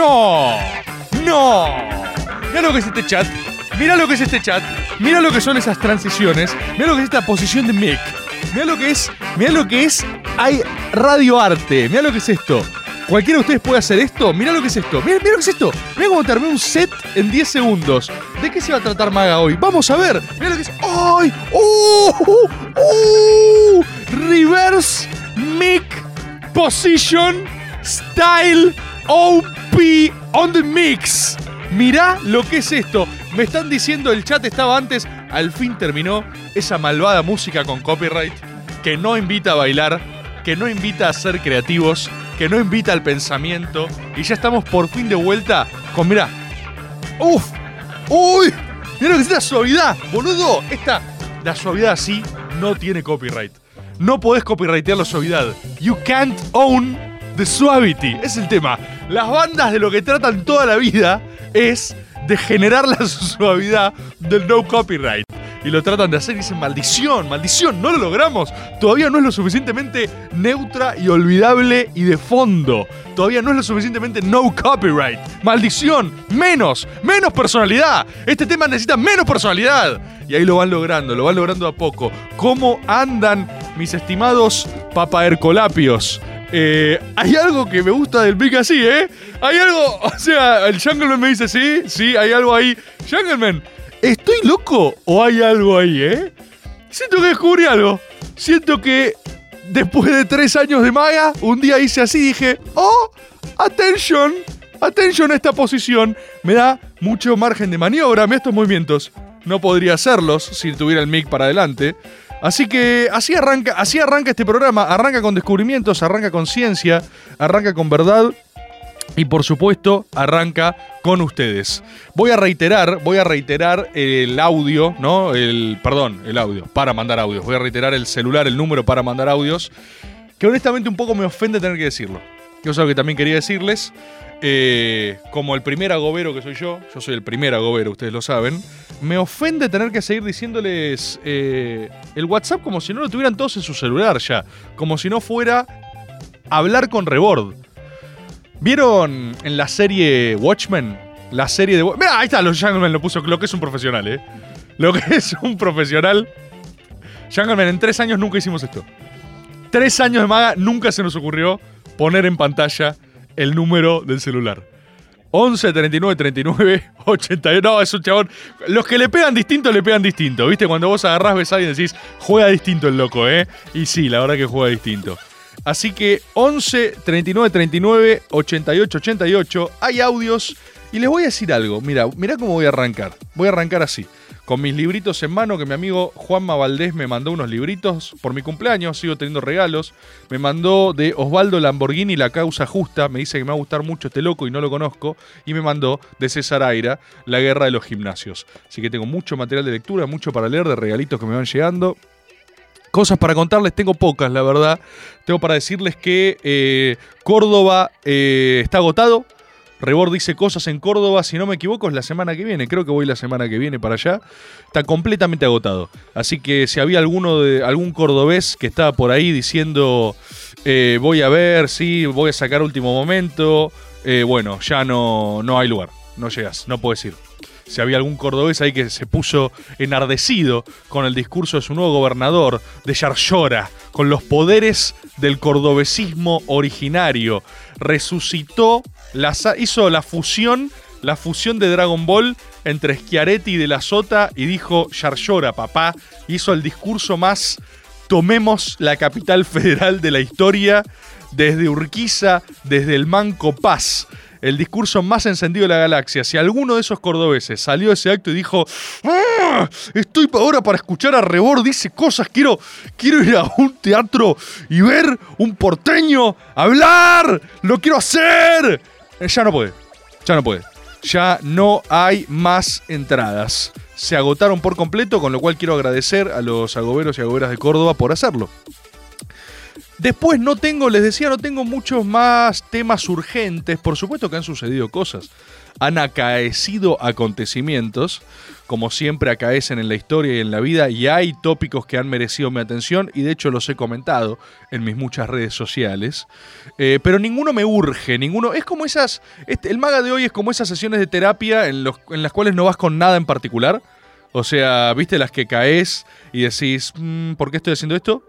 No. No. Mira lo que es este chat. Mira lo que es este chat. Mira lo que son esas transiciones. Mira lo que es esta posición de mic. Mira lo que es. Mira lo que es. Hay radioarte. Mira lo que es esto. Cualquiera de ustedes puede hacer esto. Mira lo que es esto. Mira, lo que es esto. Mira cómo termina un set en 10 segundos. ¿De qué se va a tratar Maga hoy? Vamos a ver. Mira lo que es. ¡Ay! ¡Oh! ¡Oh! ¡Oh! Reverse mic position style On the mix. Mirá lo que es esto. Me están diciendo, el chat estaba antes, al fin terminó esa malvada música con copyright que no invita a bailar, que no invita a ser creativos, que no invita al pensamiento. Y ya estamos por fin de vuelta con, mirá. ¡Uf! ¡Uy! Mira lo que es esta suavidad, boludo. Esta, la suavidad así no tiene copyright. No podés copyrightear la suavidad. You can't own the suavity. Es el tema. Las bandas de lo que tratan toda la vida es de generar la suavidad del no copyright. Y lo tratan de hacer y dicen, maldición, maldición, no lo logramos. Todavía no es lo suficientemente neutra y olvidable y de fondo. Todavía no es lo suficientemente no copyright. Maldición, menos, menos personalidad. Este tema necesita menos personalidad. Y ahí lo van logrando, lo van logrando a poco. ¿Cómo andan mis estimados papaercolapios? Eh, hay algo que me gusta del Big así, ¿eh? Hay algo, o sea, el Jungleman me dice, sí, sí, hay algo ahí. Jungleman, ¿estoy loco o hay algo ahí, eh? Siento que descubrí algo. Siento que después de tres años de maga, un día hice así y dije, oh, attention, attention a esta posición. Me da mucho margen de maniobra estos movimientos. No podría hacerlos si tuviera el mic para adelante. Así que así arranca, así arranca este programa. Arranca con descubrimientos, arranca con ciencia, arranca con verdad. Y por supuesto, arranca con ustedes. Voy a reiterar, voy a reiterar el audio, ¿no? El, perdón, el audio, para mandar audios. Voy a reiterar el celular, el número para mandar audios. Que honestamente un poco me ofende tener que decirlo. Que es que también quería decirles. Eh, como el primer agobero que soy yo, yo soy el primer agobero, ustedes lo saben, me ofende tener que seguir diciéndoles eh, el WhatsApp como si no lo tuvieran todos en su celular ya, como si no fuera hablar con Rebord. ¿Vieron en la serie Watchmen? La serie de... Mira, ahí está, los lo puso, lo que es un profesional, ¿eh? Lo que es un profesional. Jungleman, en tres años nunca hicimos esto. Tres años de maga, nunca se nos ocurrió poner en pantalla el número del celular. 11 39 39 81. No, es un chabón. Los que le pegan distinto, le pegan distinto. ¿Viste? Cuando vos agarrás, ves a alguien y decís, juega distinto el loco, ¿eh? Y sí, la verdad que juega distinto. Así que 11 39 39 88 88. Hay audios. Y les voy a decir algo. Mira, mira cómo voy a arrancar. Voy a arrancar así. Con mis libritos en mano, que mi amigo Juanma Valdés me mandó unos libritos por mi cumpleaños, sigo teniendo regalos. Me mandó de Osvaldo Lamborghini La Causa Justa, me dice que me va a gustar mucho este loco y no lo conozco. Y me mandó de César Aira La Guerra de los Gimnasios. Así que tengo mucho material de lectura, mucho para leer, de regalitos que me van llegando. Cosas para contarles, tengo pocas, la verdad. Tengo para decirles que eh, Córdoba eh, está agotado. Rebord dice cosas en Córdoba, si no me equivoco, es la semana que viene. Creo que voy la semana que viene para allá. Está completamente agotado. Así que si había alguno de algún cordobés que estaba por ahí diciendo eh, voy a ver, sí, voy a sacar último momento, eh, bueno, ya no, no hay lugar. No llegas, no puedes ir. Si había algún cordobés ahí que se puso enardecido con el discurso de su nuevo gobernador, de Yarlora, con los poderes del cordobesismo originario, resucitó, hizo la fusión, la fusión de Dragon Ball entre Schiaretti de la Sota y dijo Yarlora, papá, hizo el discurso más tomemos la capital federal de la historia desde Urquiza, desde el Manco Paz. el discurso más encendido de la galaxia, si alguno de esos cordobeses salió de ese acto y dijo, "Ah, estoy ahora para escuchar a Rebord, dice cosas, quiero, quiero ir a un teatro y ver un porteño hablar, lo quiero hacer, ya no puede, ya no puede. Ya no hay más entradas. Se agotaron por completo, con lo cual quiero agradecer a los agoberos y agoberas de Córdoba por hacerlo. Después no tengo, les decía, no tengo muchos más temas urgentes. Por supuesto que han sucedido cosas. Han acaecido acontecimientos, como siempre acaecen en la historia y en la vida, y hay tópicos que han merecido mi atención, y de hecho los he comentado en mis muchas redes sociales. Eh, pero ninguno me urge, ninguno. Es como esas. este- el maga de hoy es como esas sesiones de terapia en, las cuales no vas con nada en particular. O sea, viste las que caes y decís, "Mm, ¿por qué estoy haciendo esto?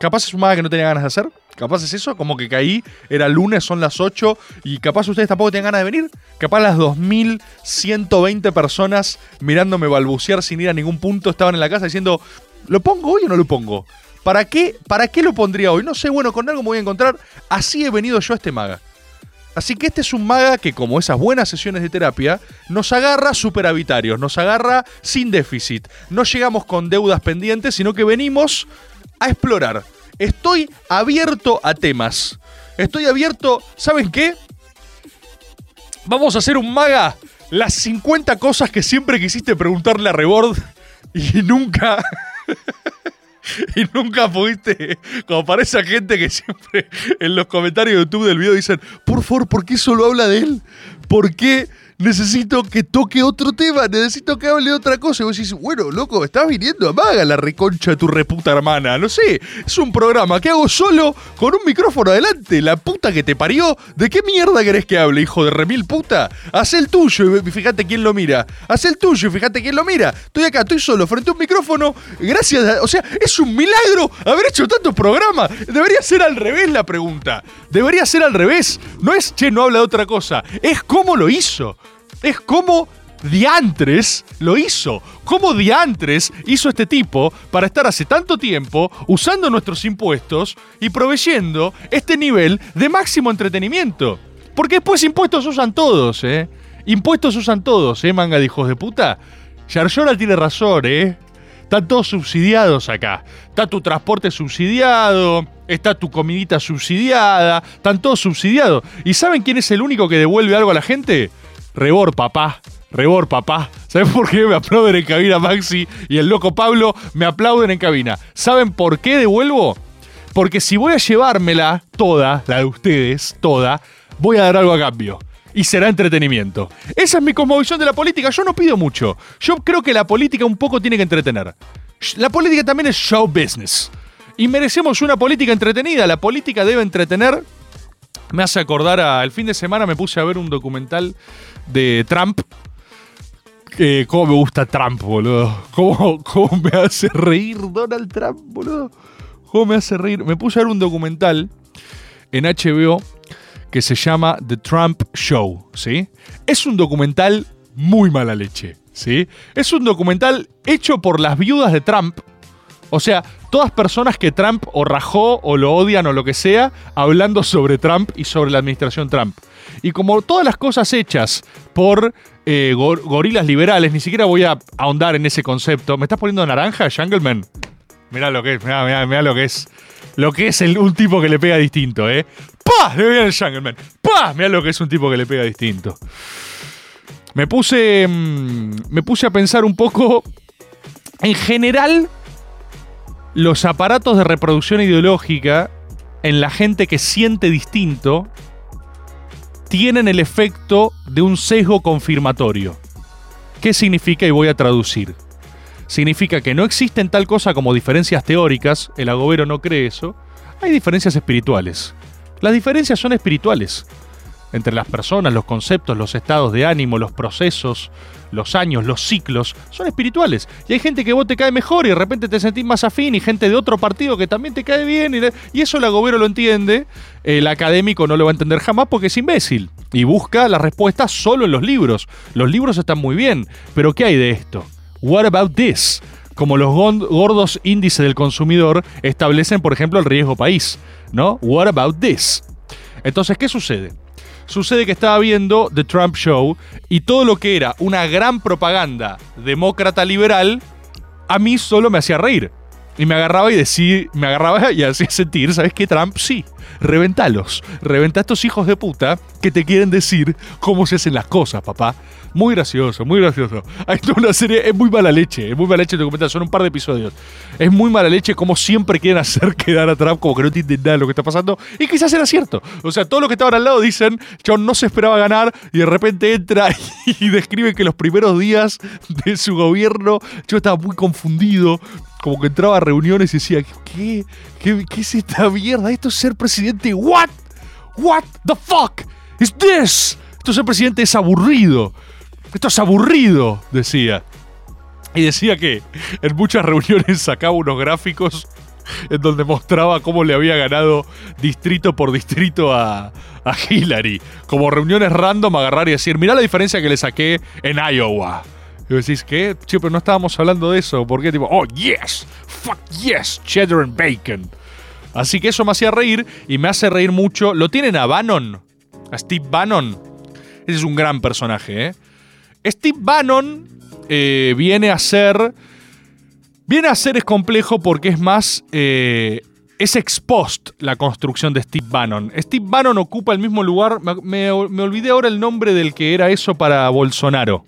Capaz es un maga que no tenía ganas de hacer. Capaz es eso, como que caí, era lunes, son las 8 y capaz ustedes tampoco tenían ganas de venir. Capaz las 2120 personas mirándome balbucear sin ir a ningún punto estaban en la casa diciendo, ¿lo pongo hoy o no lo pongo? ¿Para qué, ¿Para qué lo pondría hoy? No sé, bueno, con algo me voy a encontrar. Así he venido yo a este maga. Así que este es un maga que, como esas buenas sesiones de terapia, nos agarra superavitarios, nos agarra sin déficit. No llegamos con deudas pendientes, sino que venimos a explorar. Estoy abierto a temas. Estoy abierto, ¿saben qué? Vamos a hacer un maga. Las 50 cosas que siempre quisiste preguntarle a Rebord y nunca... Y nunca pudiste, como para esa gente que siempre en los comentarios de YouTube del video dicen, por favor, ¿por qué solo habla de él? ¿Por qué necesito que toque otro tema? Necesito que hable de otra cosa. Y vos decís, bueno, loco, estás viniendo a Maga, la reconcha de tu reputa hermana. No sé, es un programa que hago solo con un micrófono adelante. La puta que te parió. ¿De qué mierda querés que hable, hijo de remil puta? Haz el tuyo y fíjate quién lo mira. Haz el tuyo y fíjate quién lo mira. Estoy acá, estoy solo frente a un micrófono. Gracias, a- o sea, es un milagro haber hecho tantos programas. Debería ser al revés la pregunta. Debería ser al revés. No es, che, no habla de otra cosa. Es cómo lo hizo. Es cómo Diantres lo hizo. ¿Cómo Diantres hizo este tipo para estar hace tanto tiempo usando nuestros impuestos y proveyendo este nivel de máximo entretenimiento? Porque después impuestos usan todos, ¿eh? Impuestos usan todos, ¿eh, manga de hijos de puta? Yarlora tiene razón, ¿eh? Están todos subsidiados acá. Está tu transporte subsidiado, está tu comidita subsidiada, están todos subsidiados. ¿Y saben quién es el único que devuelve algo a la gente? Rebor, papá. Rebor, papá. ¿Saben por qué me aplauden en cabina Maxi y el loco Pablo me aplauden en cabina? ¿Saben por qué devuelvo? Porque si voy a llevármela toda, la de ustedes, toda, voy a dar algo a cambio. Y será entretenimiento. Esa es mi cosmovisión de la política. Yo no pido mucho. Yo creo que la política un poco tiene que entretener. La política también es show business. Y merecemos una política entretenida. La política debe entretener. Me hace acordar a. El fin de semana me puse a ver un documental de Trump. Eh, ¿Cómo me gusta Trump, boludo? ¿Cómo, ¿Cómo me hace reír Donald Trump, boludo? ¿Cómo me hace reír? Me puse a ver un documental en HBO que se llama The Trump Show, ¿sí? Es un documental muy mala leche, ¿sí? Es un documental hecho por las viudas de Trump. O sea, todas personas que Trump o rajó o lo odian o lo que sea, hablando sobre Trump y sobre la administración Trump. Y como todas las cosas hechas por eh, gor- gorilas liberales, ni siquiera voy a ahondar en ese concepto. ¿Me estás poniendo naranja, Jungleman? Mirá lo que es, mirá, mirá, lo que es. Lo que es un tipo que le pega distinto, ¿eh? ¡Pah! Le viene el Jungleman. ¡Pah! Mirá lo que es un tipo que le pega distinto. Me puse. mm, me puse a pensar un poco. En general, los aparatos de reproducción ideológica en la gente que siente distinto tienen el efecto de un sesgo confirmatorio. ¿Qué significa? Y voy a traducir. Significa que no existen tal cosa como diferencias teóricas, el agobero no cree eso, hay diferencias espirituales. Las diferencias son espirituales. Entre las personas, los conceptos, los estados de ánimo, los procesos, los años, los ciclos, son espirituales. Y hay gente que vos te cae mejor y de repente te sentís más afín y gente de otro partido que también te cae bien. Y, eso el agobero lo entiende, el académico no lo va a entender jamás porque es imbécil. Y busca la respuesta solo en los libros. Los libros están muy bien, pero ¿qué hay de esto? What about this? Como los gordos índices del consumidor establecen, por ejemplo, el riesgo país, ¿no? What about this? Entonces, ¿qué sucede? Sucede que estaba viendo The Trump Show y todo lo que era una gran propaganda demócrata liberal, a mí solo me hacía reír. Y me agarraba y decía, me agarraba y hacía sentir, ¿sabes qué, Trump? Sí, reventalos. Reventa a estos hijos de puta que te quieren decir cómo se hacen las cosas, papá. Muy gracioso, muy gracioso. Hay toda una serie, es muy mala leche, es muy mala leche el documental, son un par de episodios. Es muy mala leche como siempre quieren hacer quedar a Trump como que no entienden nada de lo que está pasando. Y quizás era cierto. O sea, todos los que estaban al lado dicen, John no se esperaba ganar y de repente entra y describe que los primeros días de su gobierno, yo estaba muy confundido como que entraba a reuniones y decía, ¿qué? ¿Qué, qué es esta mierda? ¿Esto es ser presidente? ¿What? ¿What the fuck is this? Esto es ser presidente es aburrido. Esto es aburrido, decía. Y decía que en muchas reuniones sacaba unos gráficos en donde mostraba cómo le había ganado distrito por distrito a, a Hillary. Como reuniones random, agarrar y decir, mirá la diferencia que le saqué en Iowa. Y decís, ¿qué? Che, pero no estábamos hablando de eso. ¿Por qué? Tipo, oh, yes, fuck yes, cheddar and bacon. Así que eso me hacía reír y me hace reír mucho. ¿Lo tienen a Bannon? A Steve Bannon. Ese es un gran personaje, ¿eh? Steve Bannon eh, viene a ser. Viene a ser es complejo porque es más. eh, es ex post la construcción de Steve Bannon. Steve Bannon ocupa el mismo lugar. Me, me- me olvidé ahora el nombre del que era eso para Bolsonaro.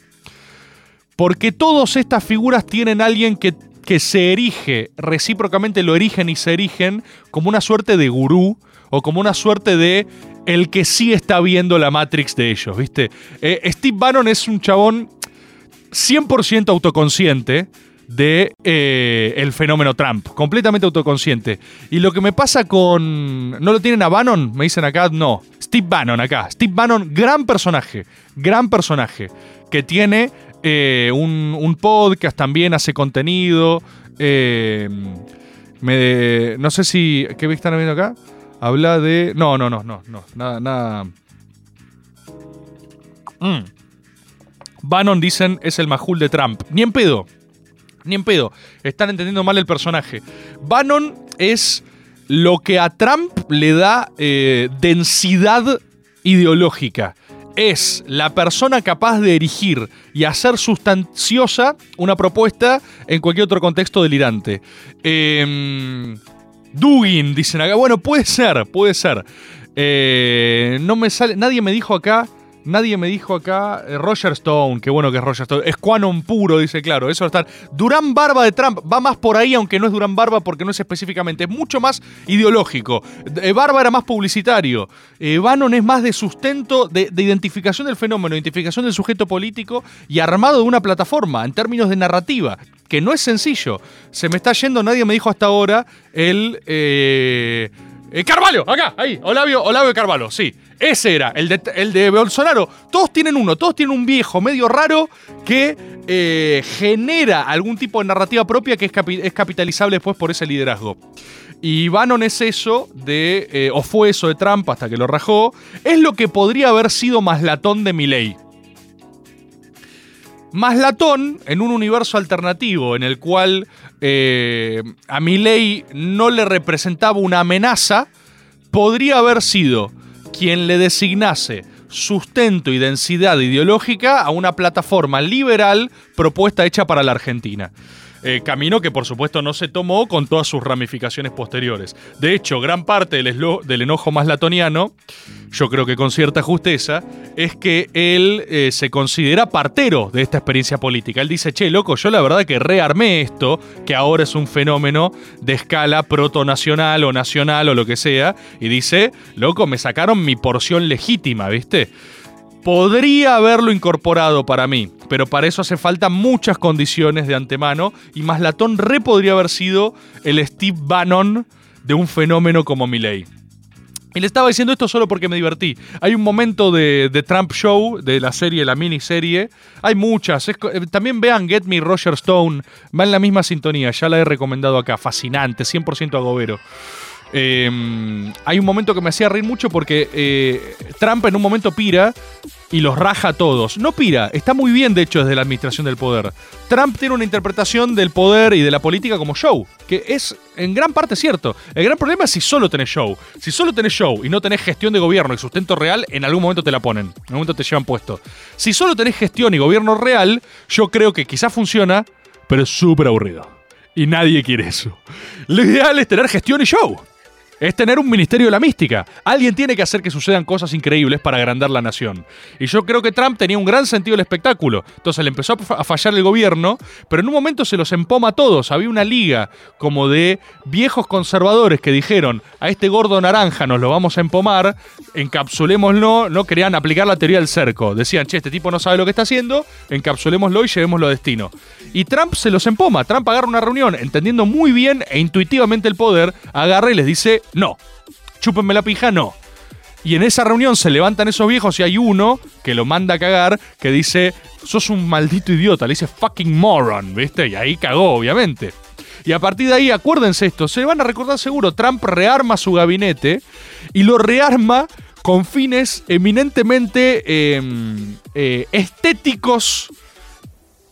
Porque todas estas figuras tienen alguien que, que se erige, recíprocamente lo erigen y se erigen como una suerte de gurú o como una suerte de el que sí está viendo la Matrix de ellos, ¿viste? Eh, Steve Bannon es un chabón 100% autoconsciente de eh, el fenómeno Trump, completamente autoconsciente. Y lo que me pasa con... ¿No lo tienen a Bannon? Me dicen acá, no. Steve Bannon acá. Steve Bannon, gran personaje, gran personaje, que tiene eh, un, podcast, también hace contenido. eh, me- no sé si... ¿Qué están viendo acá? Habla de... No, no, no, no, no. Nada, nada... Mm. Bannon, dicen, es el majul de Trump. Ni en pedo. Ni en pedo. Están entendiendo mal el personaje. Bannon es lo que a Trump le da eh, densidad ideológica. Es la persona capaz de erigir y hacer sustanciosa una propuesta en cualquier otro contexto delirante. Eh, Dugin, dicen acá. Bueno, puede ser, puede ser. Eh, no me sale. Nadie me dijo acá. Nadie me dijo acá. eh, Roger Stone, qué bueno que es Roger Stone. Es Quanon puro, dice claro. Eso está. Durán Barba de Trump va más por ahí, aunque no es Durán Barba porque no es específicamente. Es mucho más ideológico. Eh, Barba era más publicitario. Eh, Bannon es más de sustento, de, de identificación del fenómeno, identificación del sujeto político y armado de una plataforma en términos de narrativa que no es sencillo. Se me está yendo, nadie me dijo hasta ahora, el... Eh, Carvalho, acá, ahí, Olavio Carvalho, sí. Ese era, el de, Bolsonaro. Todos tienen uno, todos tienen un viejo medio raro que eh, genera algún tipo de narrativa propia que es, es capitalizable después por ese liderazgo. Y Bannon es eso de, eh, o fue eso de Trump hasta que lo rajó, es lo que podría haber sido más latón de Milley. Maslatón, en un universo alternativo en el cual eh, a Milei no le representaba una amenaza, podría haber sido quien le designase sustento y densidad ideológica a una plataforma liberal propuesta hecha para la Argentina. Eh, camino que por supuesto no se tomó con todas sus ramificaciones posteriores. De hecho, gran parte del, enojo más latoniano, yo creo que con cierta justeza, es que él eh, se considera partero de esta experiencia política. Él dice, che, loco, yo la verdad que rearmé esto, que ahora es un fenómeno de escala protonacional o nacional o lo que sea, y dice, loco, me sacaron mi porción legítima, ¿viste? Podría haberlo incorporado para mí, pero para eso hace falta muchas condiciones de antemano y Maslatón re podría haber sido el Steve Bannon de un fenómeno como Milley. Y le estaba diciendo esto solo porque me divertí. Hay un momento de, de Trump Show, de la serie, la miniserie. Hay muchas. Eh, también vean Get Me Roger Stone. Va en la misma sintonía. Ya la he recomendado acá. Fascinante. 100% agobero. Eh, hay un momento que me hacía reír mucho porque eh, Trump en un momento pira y los raja a todos. No pira, está muy bien de hecho desde la administración del poder. Trump tiene una interpretación del poder y de la política como show, que es en gran parte cierto. El gran problema es si solo tenés show. Si solo tenés show y no tenés gestión de gobierno y sustento real, en algún momento te la ponen, en algún momento te llevan puesto. Si solo tenés gestión y gobierno real, yo creo que quizás funciona, pero es súper aburrido. Y nadie quiere eso. Lo ideal es tener gestión y show es tener un ministerio de la mística. Alguien tiene que hacer que sucedan cosas increíbles para agrandar la nación. Y yo creo que Trump tenía un gran sentido del espectáculo. Entonces le empezó a fallar el gobierno, pero en un momento se los empoma a todos. Había una liga como de viejos conservadores que dijeron, a este gordo naranja nos lo vamos a empomar, encapsulémoslo, no querían aplicar la teoría del cerco. Decían, che, este tipo no sabe lo que está haciendo, encapsulémoslo y llevémoslo a destino. Y Trump se los empoma. Trump agarra una reunión entendiendo muy bien e intuitivamente el poder, agarra y les dice, no. Chúpenme la pija, no. Y en esa reunión se levantan esos viejos y hay uno que lo manda a cagar que dice, sos un maldito idiota, le dice fucking moron, ¿viste? Y ahí cagó, obviamente. Y a partir de ahí, acuérdense esto, se van a recordar seguro, Trump rearma su gabinete y lo rearma con fines eminentemente em, eh, estéticos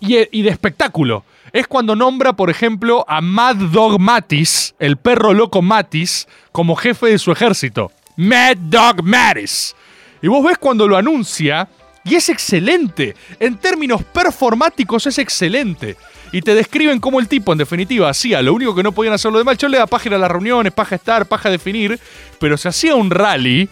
y, y de espectáculo es cuando nombra, por ejemplo, a Mad Dog Mattis, el perro loco Mattis, como jefe de su ejército. Mad Dog Mattis. Y vos ves cuando lo anuncia, y es excelente. En términos performáticos es excelente. Y te describen cómo el tipo, en definitiva, hacía lo único que no podían hacer lo demás. Yo le da página a las reuniones, paja estar, paja definir. Pero se hacía un rally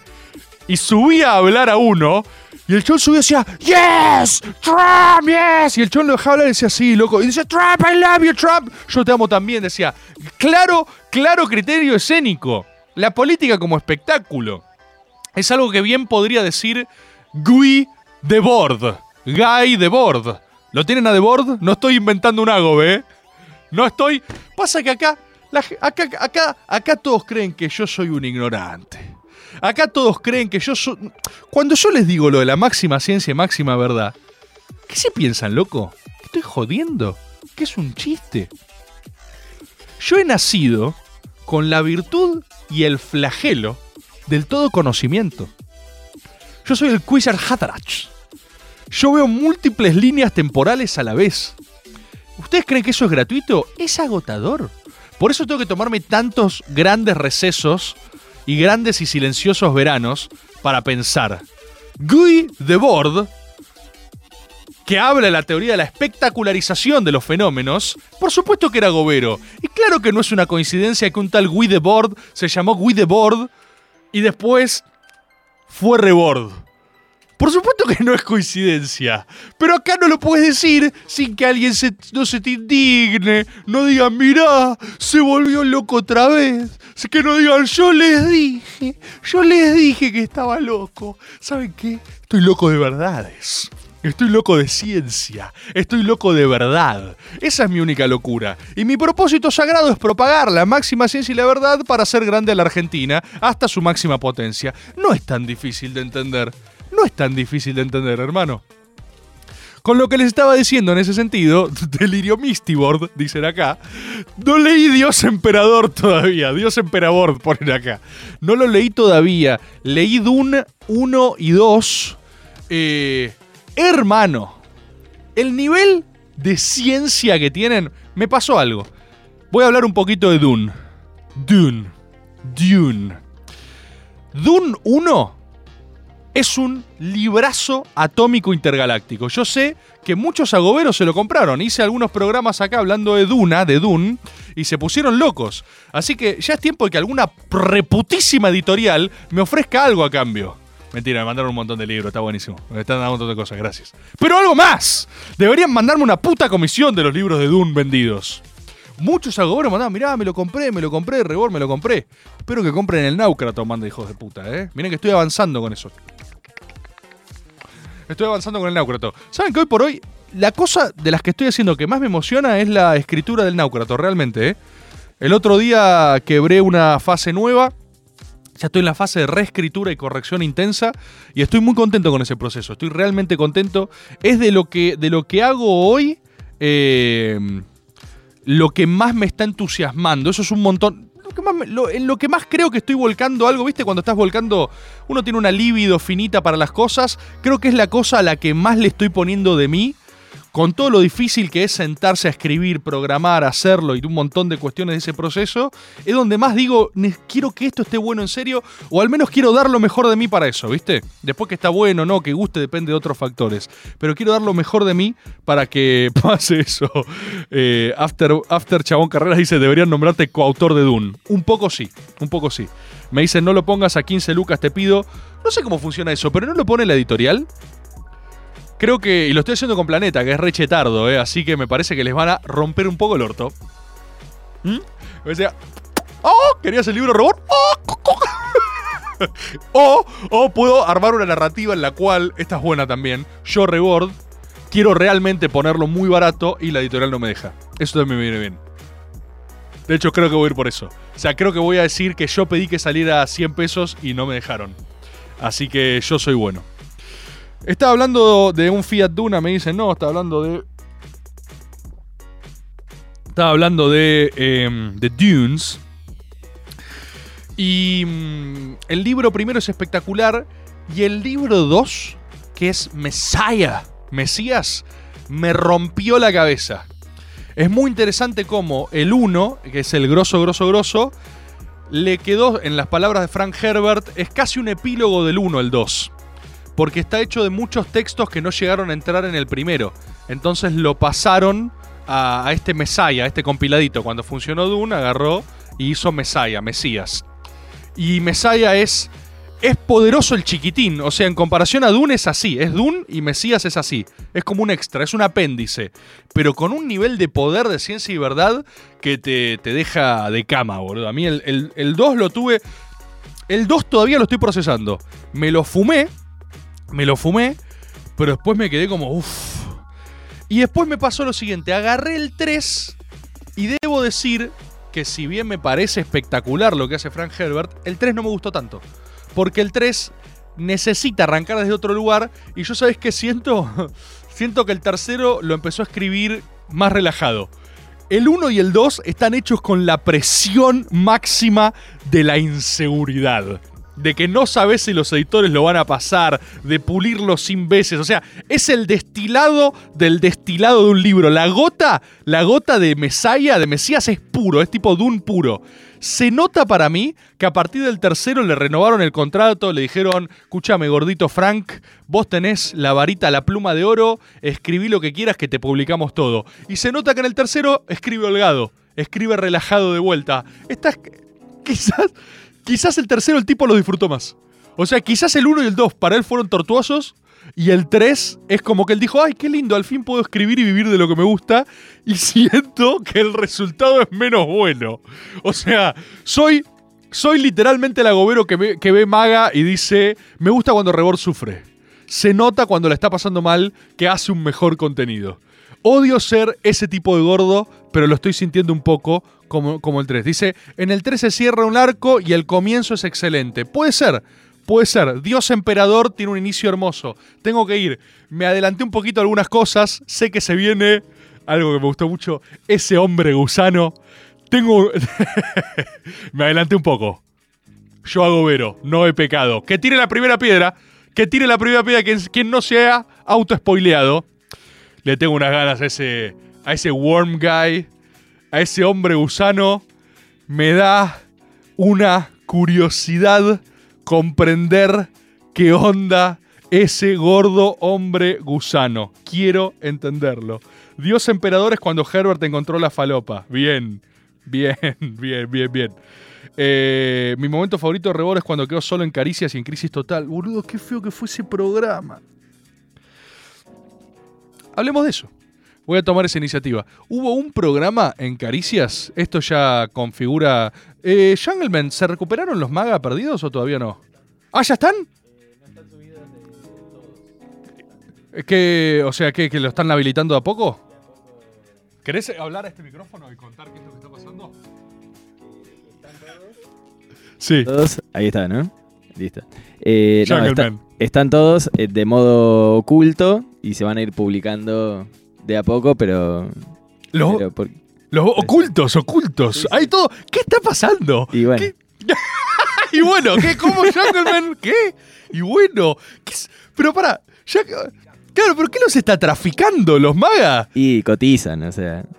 y subía a hablar a uno y el chon subía y decía, ¡Yes! ¡Trump! ¡Yes! Y el chon lo dejaba hablar y decía, sí, loco. Y decía, ¡Trump! ¡I love you, Trump! Yo te amo también. Decía, claro, claro criterio escénico. La política como espectáculo. Es algo que bien podría decir Guy de Bord. Guy de Bord. ¿Lo tienen a de Bord? No estoy inventando un hago, ¿eh? No estoy. Pasa que acá, acá, acá, acá todos creen que yo soy un ignorante. Acá todos creen que yo soy... Cuando yo les digo lo de la máxima ciencia y máxima verdad, ¿qué se piensan, loco? ¿Estoy jodiendo? ¿Qué es un chiste? Yo he nacido con la virtud y el flagelo del todo conocimiento. Yo soy el Quizar Hatarach. Yo veo múltiples líneas temporales a la vez. ¿Ustedes creen que eso es gratuito? Es agotador. Por eso tengo que tomarme tantos grandes recesos y grandes y silenciosos veranos para pensar. Guy Debord, que habla de la teoría de la espectacularización de los fenómenos, por supuesto que era gobero. Y claro que no es una coincidencia que un tal Guy Debord se llamó Guy Debord y después fue Rebord. Por supuesto que no es coincidencia. Pero acá no lo puedes decir sin que alguien no se te indigne. No digan, mirá, se volvió loco otra vez. Que no digan, yo les dije, yo les dije que estaba loco. ¿Saben qué? Estoy loco de verdades. Estoy loco de ciencia. Estoy loco de verdad. Esa es mi única locura. Y mi propósito sagrado es propagar la máxima ciencia y la verdad para hacer grande a la Argentina hasta su máxima potencia. No es tan difícil de entender. No es tan difícil de entender, hermano. Con lo que les estaba diciendo en ese sentido, delirio Mistibord, dicen acá. No leí Dios Emperador todavía. Dios Emperador ponen acá. No lo leí todavía. Leí Dune 1 y 2. Eh, hermano, el nivel de ciencia que tienen, me pasó algo. Voy a hablar un poquito de Dune. Dune. Dune. Dune 1 es un librazo atómico intergaláctico. Yo sé que muchos agoberos se lo compraron. Hice algunos programas acá hablando de Duna, de Dune, y se pusieron locos. Así que ya es tiempo de que alguna reputísima editorial me ofrezca algo a cambio. Mentira, me mandaron un montón de libros, está buenísimo. Me están dando un montón de cosas, gracias. Pero algo más. Deberían mandarme una puta comisión de los libros de Dune vendidos. Muchos agoberos mandaban, mirá, me lo compré, me lo compré, Rebor, me lo compré. Espero que compren el Náucrato, manda hijos de puta, ¿eh? Miren que estoy avanzando con eso. Estoy avanzando con el Náucrato. ¿Saben que hoy por hoy la cosa de las que estoy haciendo que más me emociona es la escritura del Náucrato, realmente? ¿eh? El otro día quebré una fase nueva. Ya estoy en la fase de reescritura y corrección intensa y estoy muy contento con ese proceso. Estoy realmente contento. Es de lo que, de lo que hago hoy eh, lo que más me está entusiasmando. Eso es un montón. En lo que más creo que estoy volcando algo, ¿viste? Cuando estás volcando, uno tiene una libido finita para las cosas. Creo que es la cosa a la que más le estoy poniendo de mí. Con todo lo difícil que es sentarse a escribir, programar, hacerlo y un montón de cuestiones de ese proceso, es donde más digo, "Ne- quiero que esto esté bueno en serio, o al menos quiero dar lo mejor de mí para eso, ¿viste? Después que está bueno, no, que guste, depende de otros factores. Pero quiero dar lo mejor de mí para que pase eso. Eh, After, After Chabón Carreras dice, deberían nombrarte coautor de Dune. Un poco sí, un poco sí. Me dicen, no lo pongas a 15 lucas, te pido. No sé cómo funciona eso, pero no lo pone la editorial. Creo que, y lo estoy haciendo con Planeta, que es rechetardo, ¿eh? así que me parece que les van a romper un poco el orto. ¿Mm? O sea, ¡oh! ¿Querías el libro robot? ¡Oh! o, puedo armar una narrativa en la cual, esta es buena también, yo Rebord, quiero realmente ponerlo muy barato y la editorial no me deja. Eso también me viene bien. De hecho, creo que voy a ir por eso. O sea, creo que voy a decir que yo pedí que saliera a 100 pesos y no me dejaron. Así que yo soy bueno. Estaba hablando de un Fiat Duna, me dicen, no, estaba hablando de. Estaba hablando de. em, de Dunes. Y. mm, el libro primero es espectacular. Y el libro 2, que es Messiah, Mesías, me rompió la cabeza. Es muy interesante cómo el 1, que es el grosso, grosso, grosso, le quedó, en las palabras de Frank Herbert, es casi un epílogo del 1, el 2 porque está hecho de muchos textos que no llegaron a entrar en el primero. Entonces lo pasaron a, este Messiah, a este compiladito. Cuando funcionó Dune, agarró y hizo Messiah, Mesías. Y Messiah es. Es poderoso el chiquitín. O sea, en comparación a Dune es así. Es Dune y Mesías es así. Es como un extra, es un apéndice. Pero con un nivel de poder, de ciencia y verdad que te, te deja de cama, boludo. A mí el, el, el 2 lo tuve. El 2 todavía lo estoy procesando. Me lo fumé me lo fumé, pero después me quedé como, uff. Y después me pasó lo siguiente, agarré el 3 y debo decir que si bien me parece espectacular lo que hace Frank Herbert, el 3 no me gustó tanto. Porque el 3 necesita arrancar desde otro lugar y yo sabes qué siento? siento que el tercero lo empezó a escribir más relajado. El 1 y el 2 están hechos con la presión máxima de la inseguridad. De que no sabes si los editores lo van a pasar, de pulirlo sin veces. O sea, es el destilado del destilado de un libro. La gota, la gota de Mesaya, de Mesías, es puro, es tipo Dune puro. Se nota para mí que a partir del tercero le renovaron el contrato, le dijeron, escúchame, gordito Frank, vos tenés la varita, la pluma de oro, escribí lo que quieras que te publicamos todo. Y se nota que en el tercero escribe holgado, escribe relajado de vuelta. Estás, quizás, quizás el tercero el tipo lo disfrutó más. O sea, quizás el 1 y el 2 para él fueron tortuosos. Y el 3 es como que él dijo, ay, qué lindo, al fin puedo escribir y vivir de lo que me gusta. Y siento que el resultado es menos bueno. O sea, soy, soy literalmente el agobero que que ve Maga y dice, me gusta cuando Rebord sufre. Se nota cuando la está pasando mal que hace un mejor contenido. Odio ser ese tipo de gordo, pero lo estoy sintiendo un poco como, el 3. Dice, en el 3 se cierra un arco y el comienzo es excelente. Puede ser, puede ser. Dios emperador tiene un inicio hermoso. Tengo que ir. Me adelanté un poquito algunas cosas. Sé que se viene algo que me gustó mucho. Ese hombre gusano. Tengo... me adelanté un poco. Yo hago vero, no he pecado. Que tire la primera piedra. Que tire la primera piedra quien, quien no se ha auto-spoileado. Le tengo unas ganas a ese, a ese worm guy, a ese hombre gusano. Me da una curiosidad comprender qué onda ese gordo hombre gusano. Quiero entenderlo. Dios emperador es cuando Herbert encontró la falopa. Bien, bien, bien, bien, bien. Eh, mi momento favorito de Rebor es cuando quedó solo en Caricias y en Crisis Total. Boludo, qué feo que fue ese programa. Hablemos de eso. Voy a tomar esa iniciativa. Hubo un programa en Caricias. Esto ya configura. Eh, Jungleman, ¿se recuperaron los maga perdidos o todavía no? Ah, ¿ya están? Es que, o sea, ¿qué, ¿que lo están habilitando de a poco? ¿Querés hablar a este micrófono y contar qué es lo que está pasando? Sí. Todos, ahí está, ¿no? Listo. Eh, no, está- Jungleman. están todos eh, de modo oculto y se van a ir publicando de a poco, pero. Los, pero por- Los ocultos, ocultos. Hay todo. ¿Qué está pasando? Y bueno. ¿Qué? y bueno, ¿qué? ¿Cómo Jungleman? ¿Qué? Y bueno, ¿qué es? Pero para, ya, claro, ¿por qué los está traficando los magas? Y cotizan, o sea.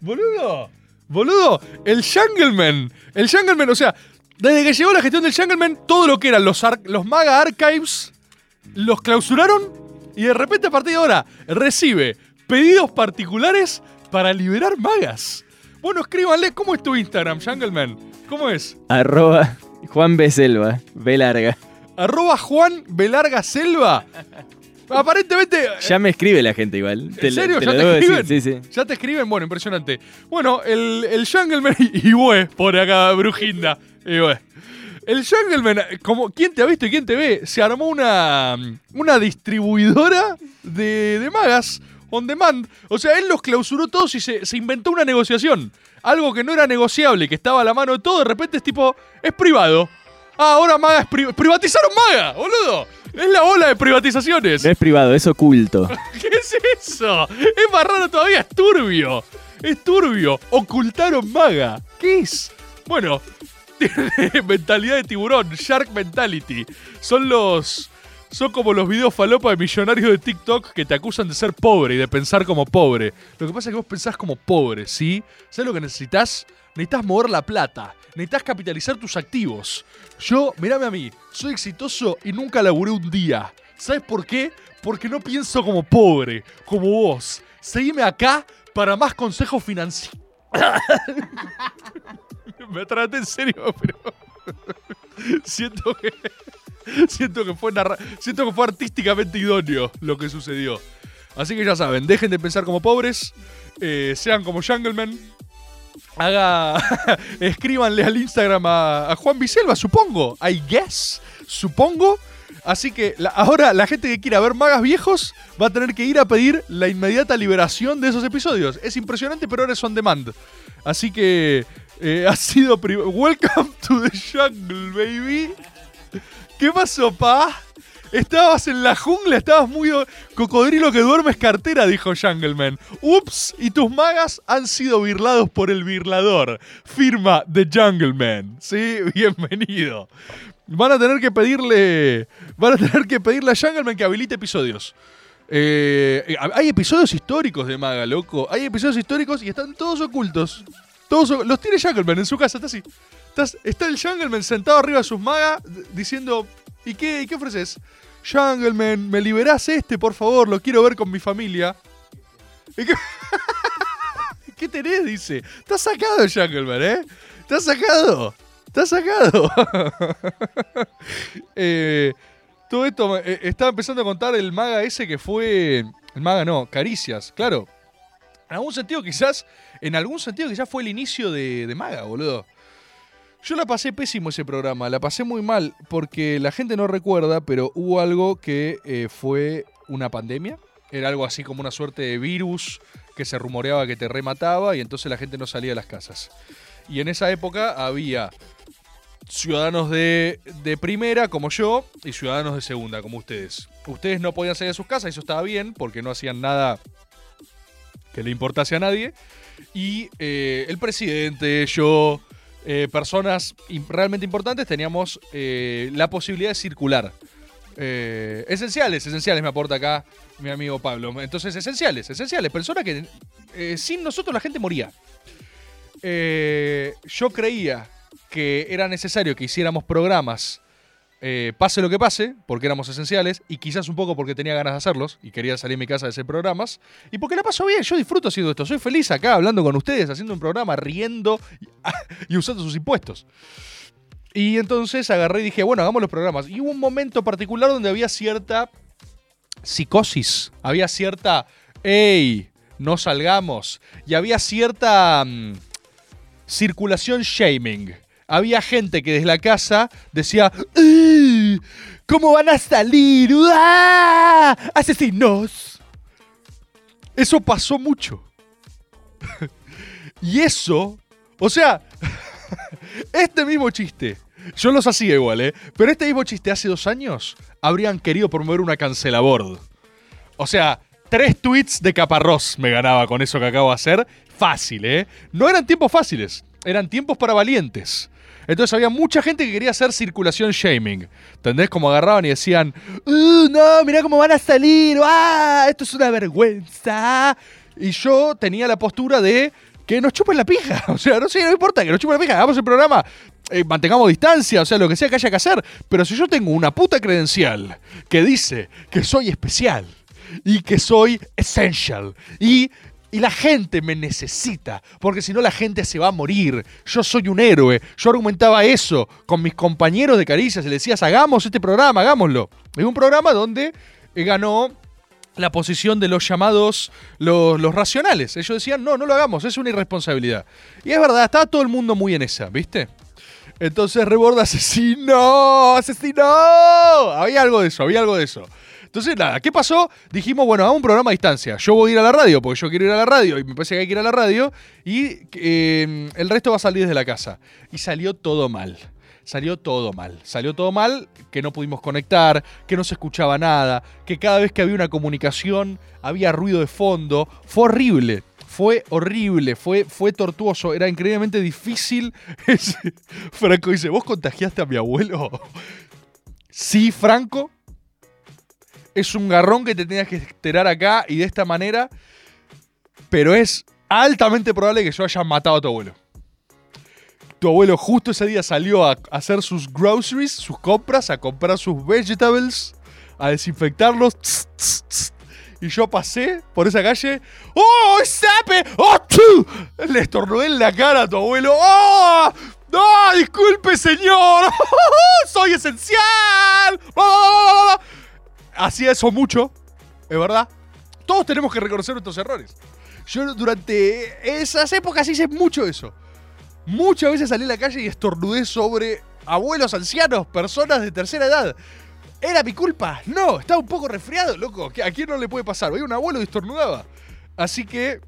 Boludo, boludo, el Jungleman, el Jungleman, o sea, desde que llegó la gestión del Jungleman, todo lo que eran los, los Maga Archives los clausuraron y de repente a partir de ahora recibe pedidos particulares para liberar magas. Bueno, escríbanle, ¿cómo es tu Instagram, Jungleman? ¿Cómo es? Arroba Juan B. Selva, B larga. Arroba Juan Selva. Aparentemente. Ya me escribe la gente igual. ¿En serio? te ¿Ya te decir, escriben? Sí, sí. ¿Ya te escriben? Bueno, impresionante. Bueno, el, el Jungleman y Bue, por acá, Brujinda. Y. El Jungleman, como ¿quién te ha visto y quién te ve? Se armó una, una distribuidora de, de magas on demand. O sea, él los clausuró todos y se, se inventó una negociación. Algo que no era negociable, que estaba a la mano de todo, de repente es tipo, es privado. Ah, ahora Maga es pri- privatizaron Maga, boludo. Es la ola de privatizaciones. No es privado, es oculto. ¿Qué es eso? Es más raro todavía, es turbio. Es turbio. Ocultaron maga. ¿Qué es? Bueno, mentalidad de tiburón, Shark Mentality. Son los. Son como los videos falopa de millonarios de TikTok que te acusan de ser pobre y de pensar como pobre. Lo que pasa es que vos pensás como pobre, ¿sí? ¿Sabes lo que necesitas? Necesitas mover la plata. Necesitas capitalizar tus activos. Yo, mirame a mí, soy exitoso y nunca laburé un día. ¿Sabes por qué? Porque no pienso como pobre, como vos. Seguime acá para más consejos financieros. Me traté en serio, pero. siento que. Siento que fue narra- siento que fue artísticamente idóneo lo que sucedió. Así que ya saben, dejen de pensar como pobres, eh, sean como Jungleman. Haga. escríbanle al Instagram a, Juan Biselva, supongo. I guess. Supongo. Así que ahora la gente que quiera ver magas viejos va a tener que ir a pedir la inmediata liberación de esos episodios. Es impresionante, pero ahora es on demand. Así que eh, ha sido. Welcome to the jungle, baby. ¿Qué pasó, pa? Estabas en la jungla, estabas muy... Cocodrilo que duermes cartera, dijo Jungleman. Ups, y tus magas han sido birlados por el birlador. Firma The Jungleman. Sí, bienvenido. Van a tener que pedirle... Van a tener que pedirle a Jungleman que habilite episodios. Eh, hay episodios históricos de Maga, loco. Hay episodios históricos y están todos ocultos. Todos, los tiene Jungleman en su casa, está así. Estás- está el Jungleman sentado arriba de sus magas diciendo, ¿y qué, qué ofreces? Jungleman, ¿me liberás este, por favor? Lo quiero ver con mi familia. ¿Y qué, ¿Qué tenés? Dice. Estás sacado, Jungleman, ¿eh? Estás sacado. Estás sacado. Eh, todo esto, eh, estaba empezando a contar el maga ese que fue... El maga no, Caricias, claro. En algún sentido quizás, en algún sentido quizás fue el inicio de, de maga, boludo. Yo la pasé pésimo ese programa, la pasé muy mal porque la gente no recuerda, pero hubo algo que eh, fue una pandemia. Era algo así como una suerte de virus que se rumoreaba que te remataba y entonces la gente no salía de las casas. Y en esa época había ciudadanos de, de primera como yo y ciudadanos de segunda como ustedes. Ustedes no podían salir de sus casas, eso estaba bien porque no hacían nada que le importase a nadie. Y eh, el presidente, yo, eh, personas realmente importantes, teníamos eh, la posibilidad de circular. Esenciales, esenciales me aporta acá mi amigo Pablo. Entonces, esenciales, esenciales. Personas que sin nosotros la gente moría. Yo creía que era necesario que hiciéramos programas, eh, pase lo que pase, porque éramos esenciales, y quizás un poco porque tenía ganas de hacerlos, y quería salir de mi casa de hacer programas, y porque la paso bien, yo disfruto haciendo esto, soy feliz acá hablando con ustedes, haciendo un programa, riendo y, usando sus impuestos. Y entonces agarré y dije, bueno, hagamos los programas. Y hubo un momento particular donde había cierta psicosis, había cierta, hey, no salgamos, y había cierta mm, circulación shaming. Había gente que desde la casa decía, "¡Ugh! ¿cómo van a salir? ¡Ah! ¡Asesinos! Eso pasó mucho. y eso, o sea, este mismo chiste, yo los hacía igual, ¿eh? Pero este mismo chiste hace dos años habrían querido promover una cancelabord. O sea, Tres tweets de Caparrós me ganaba con eso que acabo de hacer. Fácil, ¿eh? No eran tiempos fáciles, eran tiempos para valientes. Entonces había mucha gente que quería hacer circulación shaming. ¿Entendés? Como agarraban y decían, "Uh, no, mirá cómo van a salir, ¡ah! Esto es una vergüenza. Y yo tenía la postura de que nos chupen la pija. O sea, no sé, no importa, que nos chupen la pija. Hagamos el programa, eh, mantengamos distancia, o sea, lo que sea que haya que hacer. Pero si yo tengo una puta credencial que dice que soy especial y que soy essential y y la gente me necesita, porque si no la gente se va a morir. Yo soy un héroe. Yo argumentaba eso con mis compañeros de Caricias y les decías, hagamos este programa, hagámoslo. Es un programa donde eh, ganó la posición de los llamados los, racionales. Ellos decían, no, no lo hagamos, es una irresponsabilidad. Y es verdad, estaba todo el mundo muy en esa, ¿viste? Entonces Reborda asesino, asesino. Había algo de eso, había algo de eso. Entonces, nada, ¿qué pasó? Dijimos, bueno, hagamos un programa a distancia. Yo voy a ir a la radio, porque yo quiero ir a la radio, y me parece que hay que ir a la radio, y eh, el resto va a salir desde la casa. Y salió todo mal. Salió todo mal. Salió todo mal, que no pudimos conectar, que no se escuchaba nada, que cada vez que había una comunicación había ruido de fondo. Fue horrible. Fue horrible, fue, fue tortuoso, era increíblemente difícil. Franco dice, ¿vos contagiaste a mi abuelo? Sí, Franco, es un garrón que te tenías que enterar acá y de esta manera, pero es altamente probable que yo haya matado a tu abuelo. Tu abuelo justo ese día salió a hacer sus groceries, sus compras, a comprar sus vegetables, a desinfectarlos. tss, tss. Y yo pasé por esa calle. ¡Oh, sape! ¡Oh, tú! Le estornudé en la cara a tu abuelo. ¡Oh! ¡No! ¡Disculpe, señor! ¡Soy esencial! Hacía eso mucho, es verdad. Todos tenemos que reconocer nuestros errores. Yo durante esas épocas hice mucho eso. Muchas veces salí a la calle y estornudé sobre abuelos ancianos, personas de tercera edad. ¿Era mi culpa? No, estaba un poco resfriado, loco. ¿A quién no le puede pasar? Veía un abuelo y estornudaba. Así que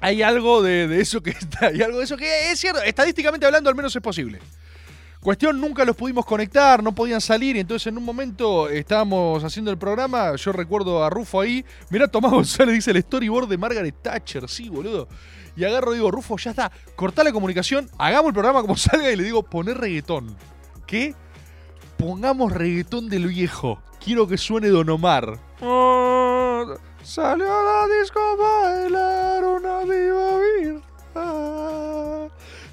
hay algo de, de eso que está, hay algo de eso que es cierto. Estadísticamente hablando, al menos es posible. Cuestión, nunca los pudimos conectar, no podían salir, y entonces en un momento estábamos haciendo el programa, yo recuerdo a Rufo ahí, mirá, Tomás González dice el storyboard de Margaret Thatcher, sí, boludo. Y agarro y digo, Rufo, ya está, cortá la comunicación, hagamos el programa como salga y le digo, poner reggaetón. ¿Qué? Pongamos reggaetón del viejo. Quiero que suene Don Omar. Oh, salió a la disco bailar una viva virgen.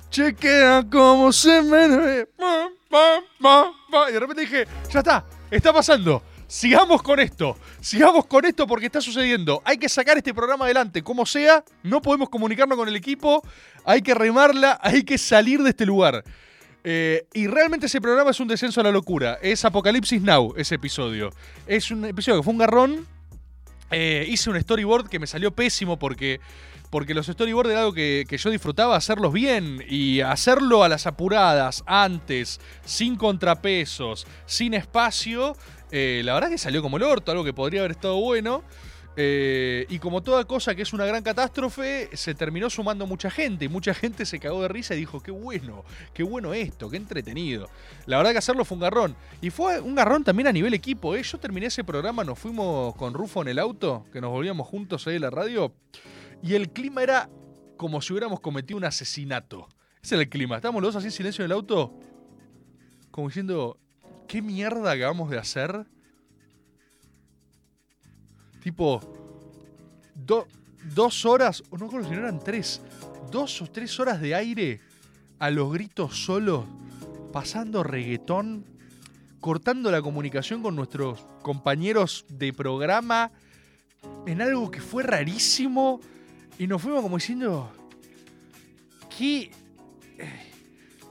Chequea cómo se me... Y de repente dije, ya está, está pasando. Sigamos con esto. Sigamos con esto porque está sucediendo. Hay que sacar este programa adelante, como sea. No podemos comunicarnos con el equipo. Hay que remarla. Hay que salir de este lugar. Eh, y realmente ese programa es un descenso a la locura. Es Apocalipsis Now, ese episodio. Es un episodio que fue un garrón. Eh, hice un storyboard que me salió pésimo porque porque los storyboards era algo que, yo disfrutaba hacerlos bien y hacerlo a las apuradas, antes, sin contrapesos, sin espacio, eh, la verdad que salió como el orto, algo que podría haber estado bueno. Eh, y como toda cosa que es una gran catástrofe, se terminó sumando mucha gente y mucha gente se cagó de risa y dijo, qué bueno, qué bueno esto, qué entretenido. La verdad que hacerlo fue un garrón. Y fue un garrón también a nivel equipo. ¿eh? Yo terminé ese programa, nos fuimos con Rufo en el auto, que nos volvíamos juntos ahí en la radio. Y el clima era como si hubiéramos cometido un asesinato. Ese era el clima. Estábamos los dos así en silencio en el auto. Como diciendo, ¿qué mierda acabamos de hacer? Tipo, do, dos horas, o no creo si no eran tres, dos o tres horas de aire a los gritos solos, pasando reggaetón, cortando la comunicación con nuestros compañeros de programa en algo que fue rarísimo y nos fuimos como diciendo, ¿qué?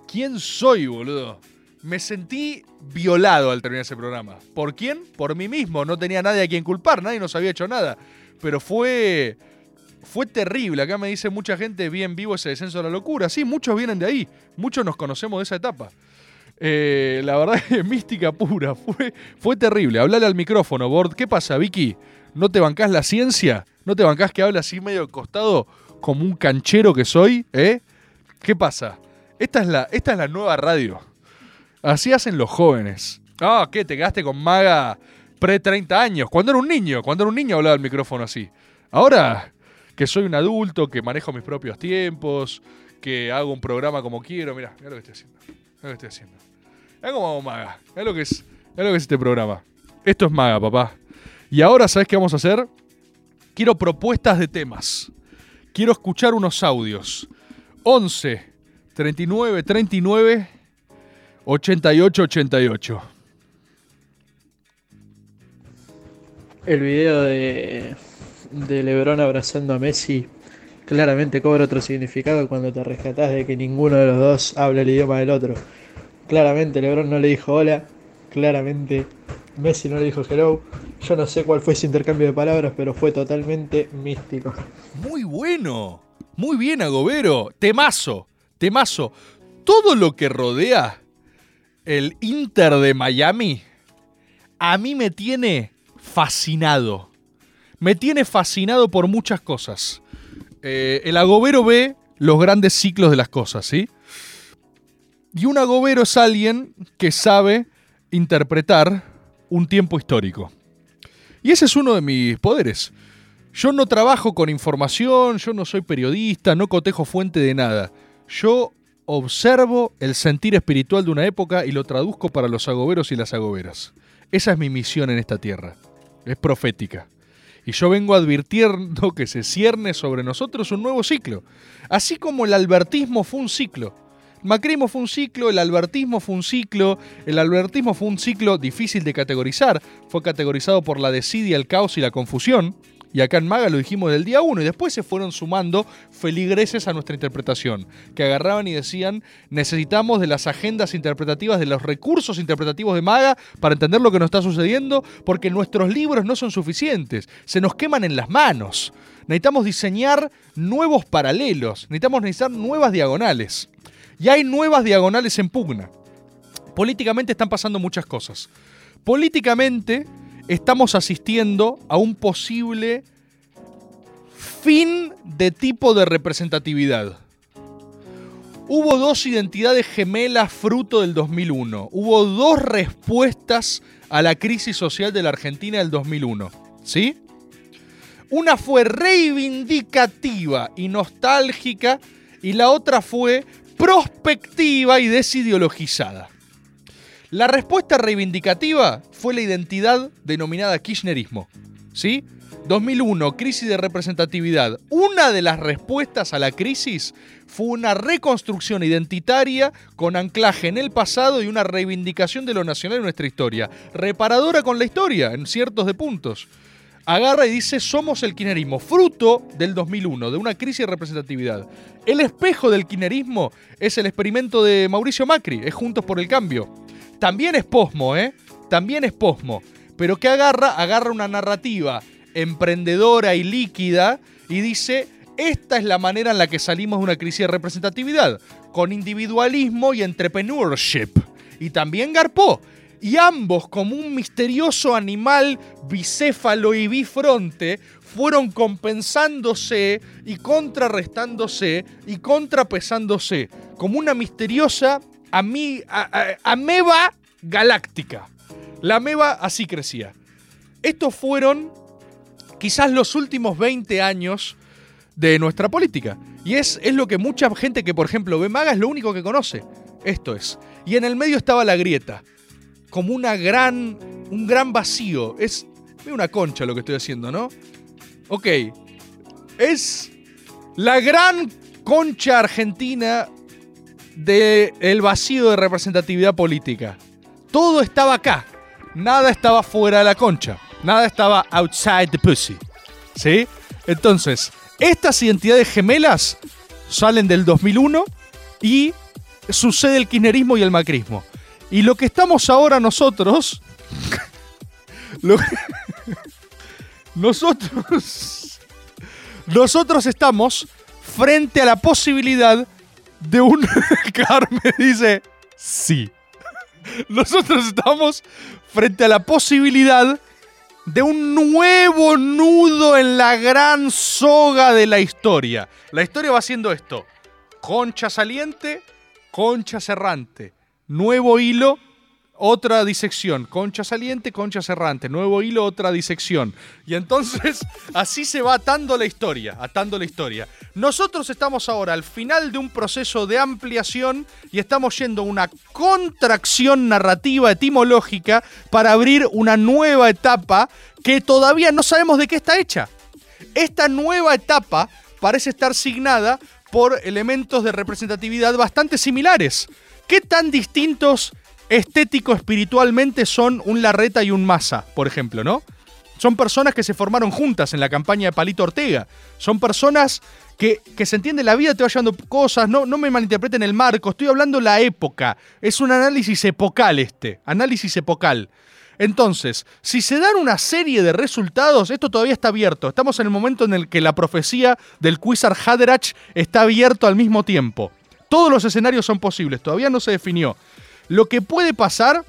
¿Quién soy, boludo? Me sentí violado al terminar ese programa. ¿Por quién? Por mí mismo. No tenía nadie a quien culpar, nadie nos había hecho nada. Pero fue. Fue terrible. Acá me dice mucha gente bien vivo ese descenso a la locura. Sí, muchos vienen de ahí. Muchos nos conocemos de esa etapa. Eh, la verdad es mística pura. Fue, fue terrible. Hablale al micrófono, Bord. ¿Qué pasa, Vicky? ¿No te bancás la ciencia? ¿No te bancás que hable así medio al costado como un canchero que soy? ¿Eh? ¿Qué pasa? Esta es la, esta es la nueva radio. Así hacen los jóvenes. Ah, ¿qué? ¿Te quedaste con Maga pre 30 años, cuando era un niño, cuando era un niño hablaba el micrófono así. Ahora que soy un adulto, que manejo mis propios tiempos, que hago un programa como quiero, mira, mira lo que estoy haciendo. Mira lo que estoy haciendo. Cómo hago maga. Mira lo que es, mira lo que es este programa. Esto es maga, papá. Y ahora, ¿sabes qué vamos a hacer? Quiero propuestas de temas. Quiero escuchar unos audios. 11 39 39 88 88. El video de, de Lebron abrazando a Messi claramente cobra otro significado cuando te rescatás de que ninguno de los dos habla el idioma del otro. Claramente Lebron no le dijo hola, claramente Messi no le dijo hello. Yo no sé cuál fue ese intercambio de palabras, pero fue totalmente místico. Muy bueno. Muy bien, Agobero. Temazo. Temazo. Todo lo que rodea el Inter de Miami a mí me tiene fascinado. Me tiene fascinado por muchas cosas. Eh, el agobero ve los grandes ciclos de las cosas, ¿sí? Y un agobero es alguien que sabe interpretar un tiempo histórico. Y ese es uno de mis poderes. Yo no trabajo con información, yo no soy periodista, no cotejo fuente de nada. Yo observo el sentir espiritual de una época y lo traduzco para los agoberos y las agoberas. Esa es mi misión en esta tierra. Es profética. Y yo vengo advirtiendo que se cierne sobre nosotros un nuevo ciclo. Así como el albertismo fue un ciclo. El macrismo fue un ciclo, el albertismo fue un ciclo, el albertismo fue un ciclo difícil de categorizar, fue categorizado por la desidia, el caos y la confusión, y acá en Maga lo dijimos del día 1 y después se fueron sumando feligreses a nuestra interpretación, que agarraban y decían, necesitamos de las agendas interpretativas, de los recursos interpretativos de Maga para entender lo que nos está sucediendo, porque nuestros libros no son suficientes, se nos queman en las manos. Necesitamos diseñar nuevos paralelos, necesitamos necesitar nuevas diagonales. Y hay nuevas diagonales en pugna. Políticamente están pasando muchas cosas. Políticamente estamos asistiendo a un posible fin de tipo de representatividad. Hubo dos identidades gemelas fruto del 2001. Hubo dos respuestas a la crisis social de la Argentina del 2001. ¿Sí? Una fue reivindicativa y nostálgica y la otra fue prospectiva y desideologizada. La respuesta reivindicativa fue la identidad denominada kirchnerismo. ¿Sí? 2001, crisis de representatividad. Una de las respuestas a la crisis fue una reconstrucción identitaria con anclaje en el pasado y una reivindicación de lo nacional en nuestra historia. Reparadora con la historia, en ciertos de puntos. Agarra y dice, somos el kirchnerismo, fruto del 2001, de una crisis de representatividad. El espejo del kirchnerismo es el experimento de Mauricio Macri, es Juntos por el Cambio. También es posmo, ¿eh? También es posmo. Pero que agarra, agarra una narrativa emprendedora y líquida y dice, esta es la manera en la que salimos de una crisis de representatividad, con individualismo y entrepreneurship. Y también garpó. Y ambos, como un misterioso animal bicéfalo y bifronte, fueron compensándose y contrarrestándose y contrapesándose, como una misteriosa a- a- ameba galáctica. La ameba así crecía. Estos fueron quizás los últimos 20 años de nuestra política. Y es, es lo que mucha gente que, por ejemplo, ve Maga es lo único que conoce. Esto es. Y en el medio estaba la grieta. Como una gran, un gran vacío. Es una concha lo que estoy haciendo, ¿no? Ok. Es la gran concha argentina del vacío de representatividad política. Todo estaba acá. Nada estaba fuera de la concha. Nada estaba outside the pussy. ¿Sí? Entonces, estas identidades gemelas salen del 2001 y sucede el kirchnerismo y el macrismo. Y lo que estamos ahora nosotros... nosotros... Nosotros estamos frente a la posibilidad de un... Carmen dice, sí. Nosotros estamos frente a la posibilidad de un nuevo nudo en la gran soga de la historia. La historia va haciendo esto. Concha saliente, concha cerrante. Nuevo hilo, otra disección, concha saliente, concha cerrante, nuevo hilo, otra disección. Y entonces así se va atando la historia, atando la historia. Nosotros estamos ahora al final de un proceso de ampliación y estamos yendo a una contracción narrativa etimológica para abrir una nueva etapa que todavía no sabemos de qué está hecha. Esta nueva etapa parece estar signada por elementos de representatividad bastante similares. ¿Qué tan distintos estético espiritualmente son un Larreta y un Massa, por ejemplo, ¿no? Son personas que se formaron juntas en la campaña de Palito Ortega. Son personas que, que se entiende la vida, te va llevando cosas, no, no me malinterpreten el marco, estoy hablando la época. Es un análisis epocal este, análisis epocal. Entonces, si se dan una serie de resultados, esto todavía está abierto. Estamos en el momento en el que la profecía del Quizar Haderach está abierto al mismo tiempo. Todos los escenarios son posibles, todavía no se definió. Lo que puede pasar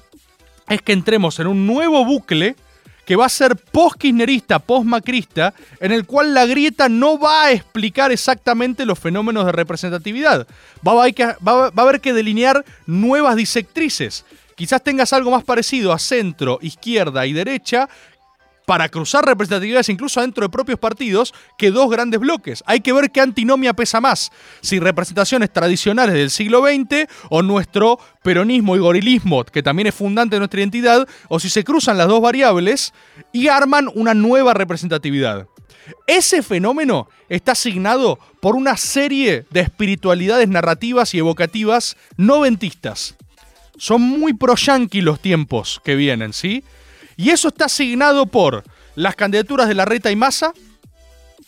es que entremos en un nuevo bucle que va a ser post-kirchnerista, post-macrista, en el cual la grieta no va a explicar exactamente los fenómenos de representatividad. Va a, va a haber que delinear nuevas disectrices. Quizás tengas algo más parecido a centro, izquierda y derecha, para cruzar representatividades incluso dentro de propios partidos que dos grandes bloques. Hay que ver qué antinomia pesa más, si representaciones tradicionales del siglo XX o nuestro peronismo y gorilismo, que también es fundante de nuestra identidad, o si se cruzan las dos variables y arman una nueva representatividad. Ese fenómeno está asignado por una serie de espiritualidades narrativas y evocativas noventistas. Son muy pro los tiempos que vienen, ¿sí? Y eso está asignado por las candidaturas de la Reta y Massa,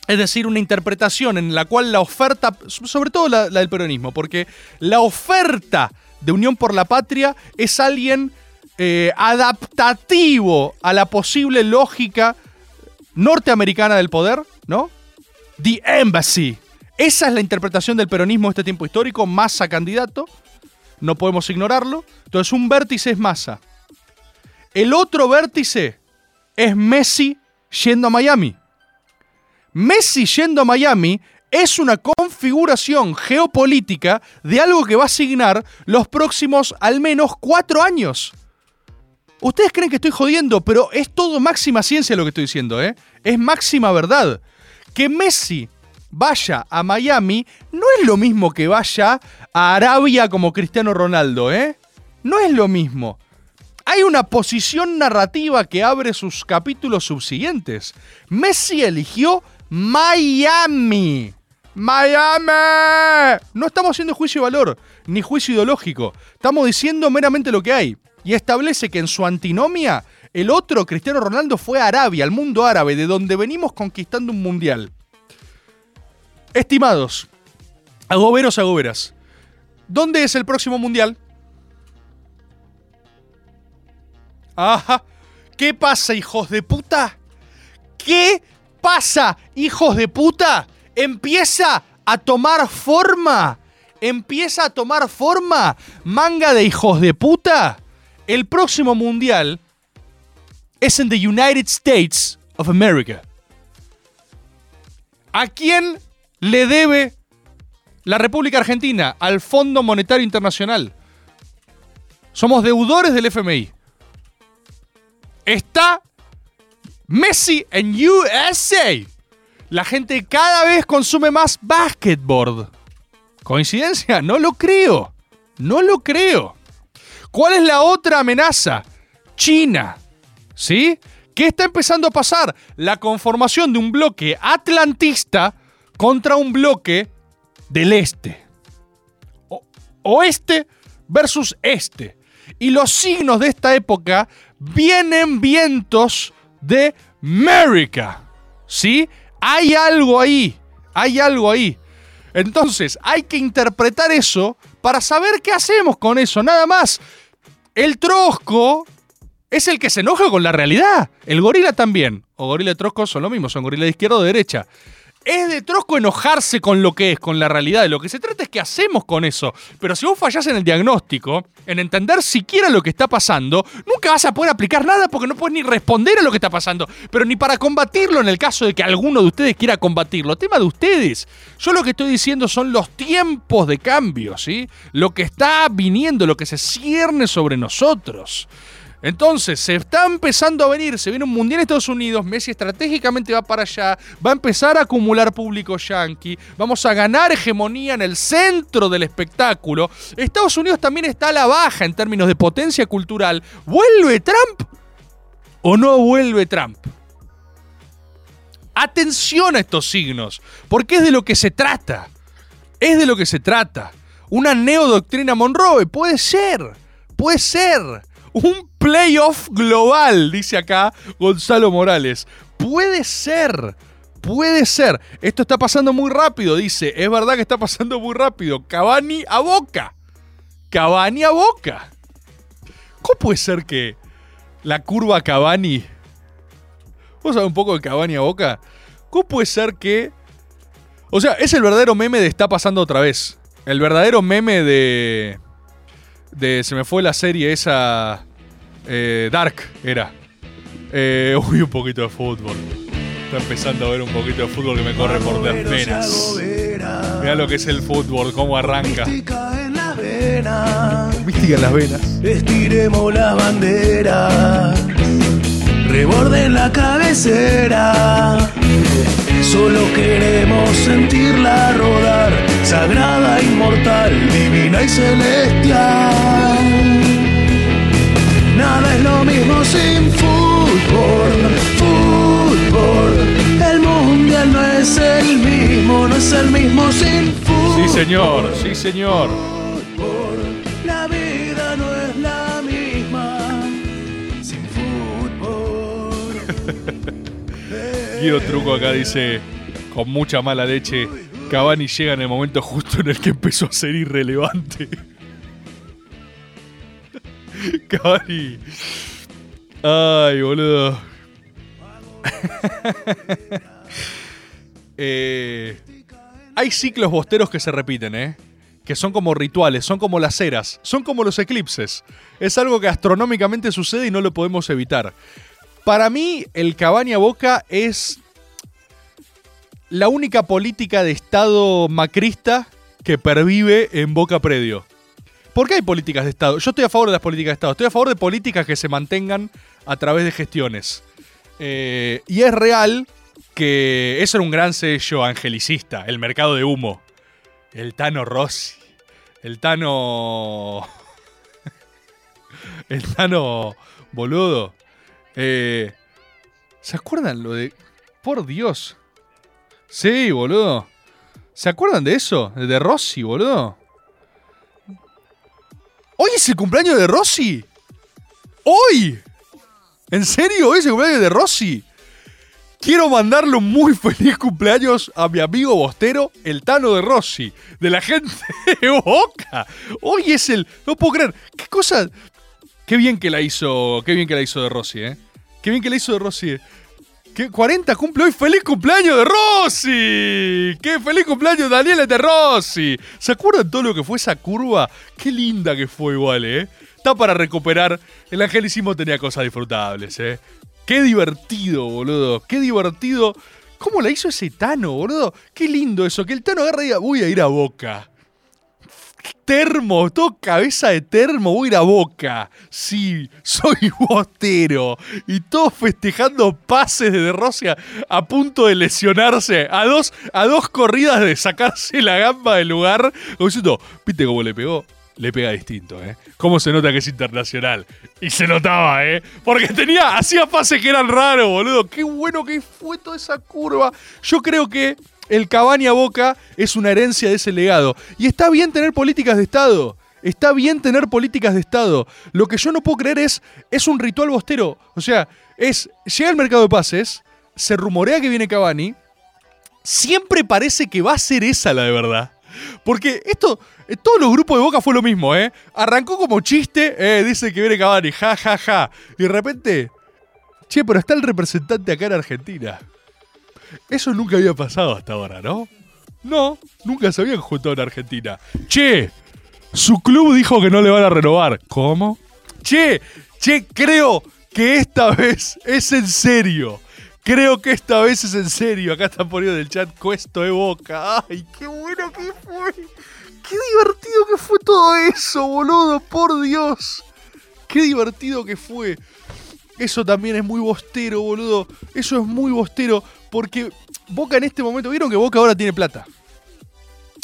es decir, una interpretación en la cual la oferta, sobre todo la, del peronismo, porque la oferta de Unión por la Patria es alguien eh, adaptativo a la posible lógica norteamericana del poder, ¿no? The Embassy. Esa es la interpretación del peronismo de este tiempo histórico, Massa candidato, no podemos ignorarlo. Entonces un vértice es Massa. El otro vértice es Messi yendo a Miami. Messi yendo a Miami es una configuración geopolítica de algo que va a asignar los próximos al menos cuatro años. Ustedes creen que estoy jodiendo, pero es todo máxima ciencia lo que estoy diciendo, ¿eh? Es máxima verdad. Que Messi vaya a Miami no es lo mismo que vaya a Arabia como Cristiano Ronaldo, ¿eh? No es lo mismo hay una posición narrativa que abre sus capítulos subsiguientes. Messi eligió Miami. Miami. No estamos haciendo juicio de valor, ni juicio ideológico. Estamos diciendo meramente lo que hay. Y establece que en su antinomia, el otro, Cristiano Ronaldo, fue a Arabia, al mundo árabe, de donde venimos conquistando un mundial. Estimados, agoberos, agoberas, ¿dónde es el próximo mundial? Ajá. ¿Qué pasa, hijos de puta? ¿Qué pasa, hijos de puta? Empieza a tomar forma. Empieza a tomar forma. Manga de hijos de puta. El próximo mundial es en the United States of America. ¿A quién le debe la República Argentina? Al Fondo Monetario Internacional. Somos deudores del FMI está Messi en USA. La gente cada vez consume más basketball. ¿Coincidencia? No lo creo. No lo creo. ¿Cuál es la otra amenaza? China. ¿Sí? ¿Qué está empezando a pasar? La conformación de un bloque atlantista contra un bloque del este. oeste versus este. Y los signos de esta época vienen vientos de América. ¿Sí? Hay algo ahí. Hay algo ahí. Entonces, hay que interpretar eso para saber qué hacemos con eso. Nada más. El trosco es el que se enoja con la realidad. El gorila también. O gorila y trosco son lo mismo, son gorila de izquierda o de derecha. Es de trosco enojarse con lo que es, con la realidad. De lo que se trata es que hacemos con eso. Pero si vos fallás en el diagnóstico, en entender siquiera lo que está pasando, nunca vas a poder aplicar nada porque no puedes ni responder a lo que está pasando. Pero ni para combatirlo en el caso de que alguno de ustedes quiera combatirlo. Tema de ustedes. Yo lo que estoy diciendo son los tiempos de cambio, ¿sí? Lo que está viniendo, lo que se cierne sobre nosotros. Entonces, se está empezando a venir, se viene un mundial en Estados Unidos, Messi estratégicamente va para allá, va a empezar a acumular público yankee, vamos a ganar hegemonía en el centro del espectáculo. Estados Unidos también está a la baja en términos de potencia cultural. ¿Vuelve Trump o no vuelve Trump? Atención a estos signos, porque es de lo que se trata. Es de lo que se trata. Una neodoctrina Monroe, puede ser, puede ser un playoff global, dice acá Gonzalo Morales. Puede ser. Puede ser. Esto está pasando muy rápido, dice. Es verdad que está pasando muy rápido. Cavani a boca. Cavani a boca. ¿Cómo puede ser que la curva Cavani... ¿Vos sabés un poco de Cavani a boca? ¿Cómo puede ser que... O sea, es el verdadero meme de está pasando otra vez. El verdadero meme de de. Se me fue la serie esa. Eh, Dark era. Eh, uy, un poquito de fútbol. Estoy empezando a ver un poquito de fútbol que me corre por las venas. Mira lo que es el fútbol, cómo arranca. Mística en las venas. Mística en las venas. Estiremos la bandera. Reborden la cabecera. Solo queremos sentirla rodar, sagrada, inmortal, divina y celestial. Nada es lo mismo sin fútbol, fútbol. El mundial no es el mismo, no es el mismo sin fútbol. Sí, señor, sí, señor. La vida no es la misma sin fútbol. Guido Truco acá dice, con mucha mala leche, Cavani llega en el momento justo en el que empezó a ser irrelevante. Cavani. Ay, boludo. Eh, hay ciclos bosteros que se repiten, ¿eh? Que son como rituales, son como las eras, son como los eclipses. Es algo que astronómicamente sucede y no lo podemos evitar. Para mí, el Cabaña Boca es la única política de Estado macrista que pervive en Boca Predio. ¿Por qué hay políticas de Estado? Yo estoy a favor de las políticas de Estado. Estoy a favor de políticas que se mantengan a través de gestiones. Eh, y es real que eso era un gran sello angelicista, el mercado de humo. El Tano Rossi. El Tano... el Tano... Boludo. Eh, ¿Se acuerdan lo de... Por Dios. Sí, boludo. ¿Se acuerdan de eso? De Rossi, boludo. ¿Hoy es el cumpleaños de Rossi? ¡Hoy! ¿En serio? ¿Hoy es el cumpleaños de Rossi? Quiero mandarle un muy feliz cumpleaños a mi amigo Bostero, el Tano de Rossi, de la gente de Boca. Hoy es el. No puedo creer. ¿Qué cosa? Qué bien que la hizo. Qué bien que la hizo de Rossi, ¿eh? Qué bien que la hizo de Rossi. ¿Qué? 40 cumple hoy. ¡Feliz cumpleaños de Rossi! ¡Qué feliz cumpleaños Daniela de Rossi! ¿Se acuerdan todo lo que fue esa curva? Qué linda que fue igual, ¿eh? Está para recuperar. El angelicismo tenía cosas disfrutables, ¿eh? Qué divertido, boludo. Qué divertido. ¿Cómo la hizo ese Tano, boludo? Qué lindo eso. Que el Tano agarra y diga, voy a ir a Boca. Termo, todo cabeza de termo, voy a ir a boca. Sí, soy bostero. Y todos festejando pases de De Rossi a, a punto de lesionarse. A dos, a dos corridas de sacarse la gamba del lugar. Como diciendo, ¿viste cómo le pegó? Le pega distinto, ¿eh? ¿Cómo se nota que es internacional? Y se notaba, ¿eh? Porque tenía, hacía pases que eran raros, boludo. Qué bueno que fue toda esa curva. Yo creo que el Cabaña Boca es una herencia de ese legado. Y está bien tener políticas de Estado. Está bien tener políticas de Estado. Lo que yo no puedo creer es, es un ritual bostero. O sea, es, llega el mercado de pases, se rumorea que viene Cavani, siempre parece que va a ser esa la de verdad. Porque esto, en todos los grupos de Boca fue lo mismo, ¿eh? Arrancó como chiste, eh, dice que viene Cavani, ja, ja, ja. Y de repente, che, pero está el representante acá en Argentina. Eso nunca había pasado hasta ahora, ¿no? No, nunca se habían juntado en Argentina. Che, su club dijo que no le van a renovar. ¿Cómo? Che, che, creo que esta vez es en serio. Creo que esta vez es en serio. Acá están poniendo en el chat Cuesto de Boca. ¡Ay, qué bueno que fue! ¡Qué divertido que fue todo eso, boludo! ¡Por Dios! ¡Qué divertido que fue! Eso también es muy bostero, boludo. Eso es muy bostero. Porque Boca en este momento. ¿Vieron que Boca ahora tiene plata?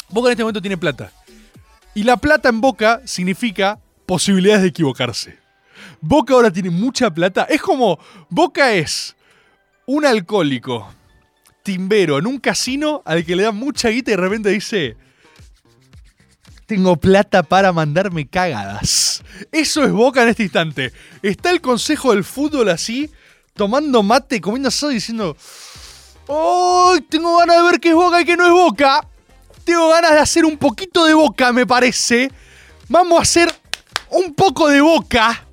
Boca en este momento tiene plata. Y la plata en Boca significa posibilidades de equivocarse. Boca ahora tiene mucha plata. Es como. Boca es un alcohólico timbero en un casino al que le da mucha guita y de repente dice. Tengo plata para mandarme cagadas. Eso es Boca en este instante. Está el consejo del fútbol así, tomando mate, comiendo asado y diciendo. ¡Oh! Tengo ganas de ver qué es Boca y qué no es Boca. Tengo ganas de hacer un poquito de Boca, me parece. Vamos a hacer un poco de Boca.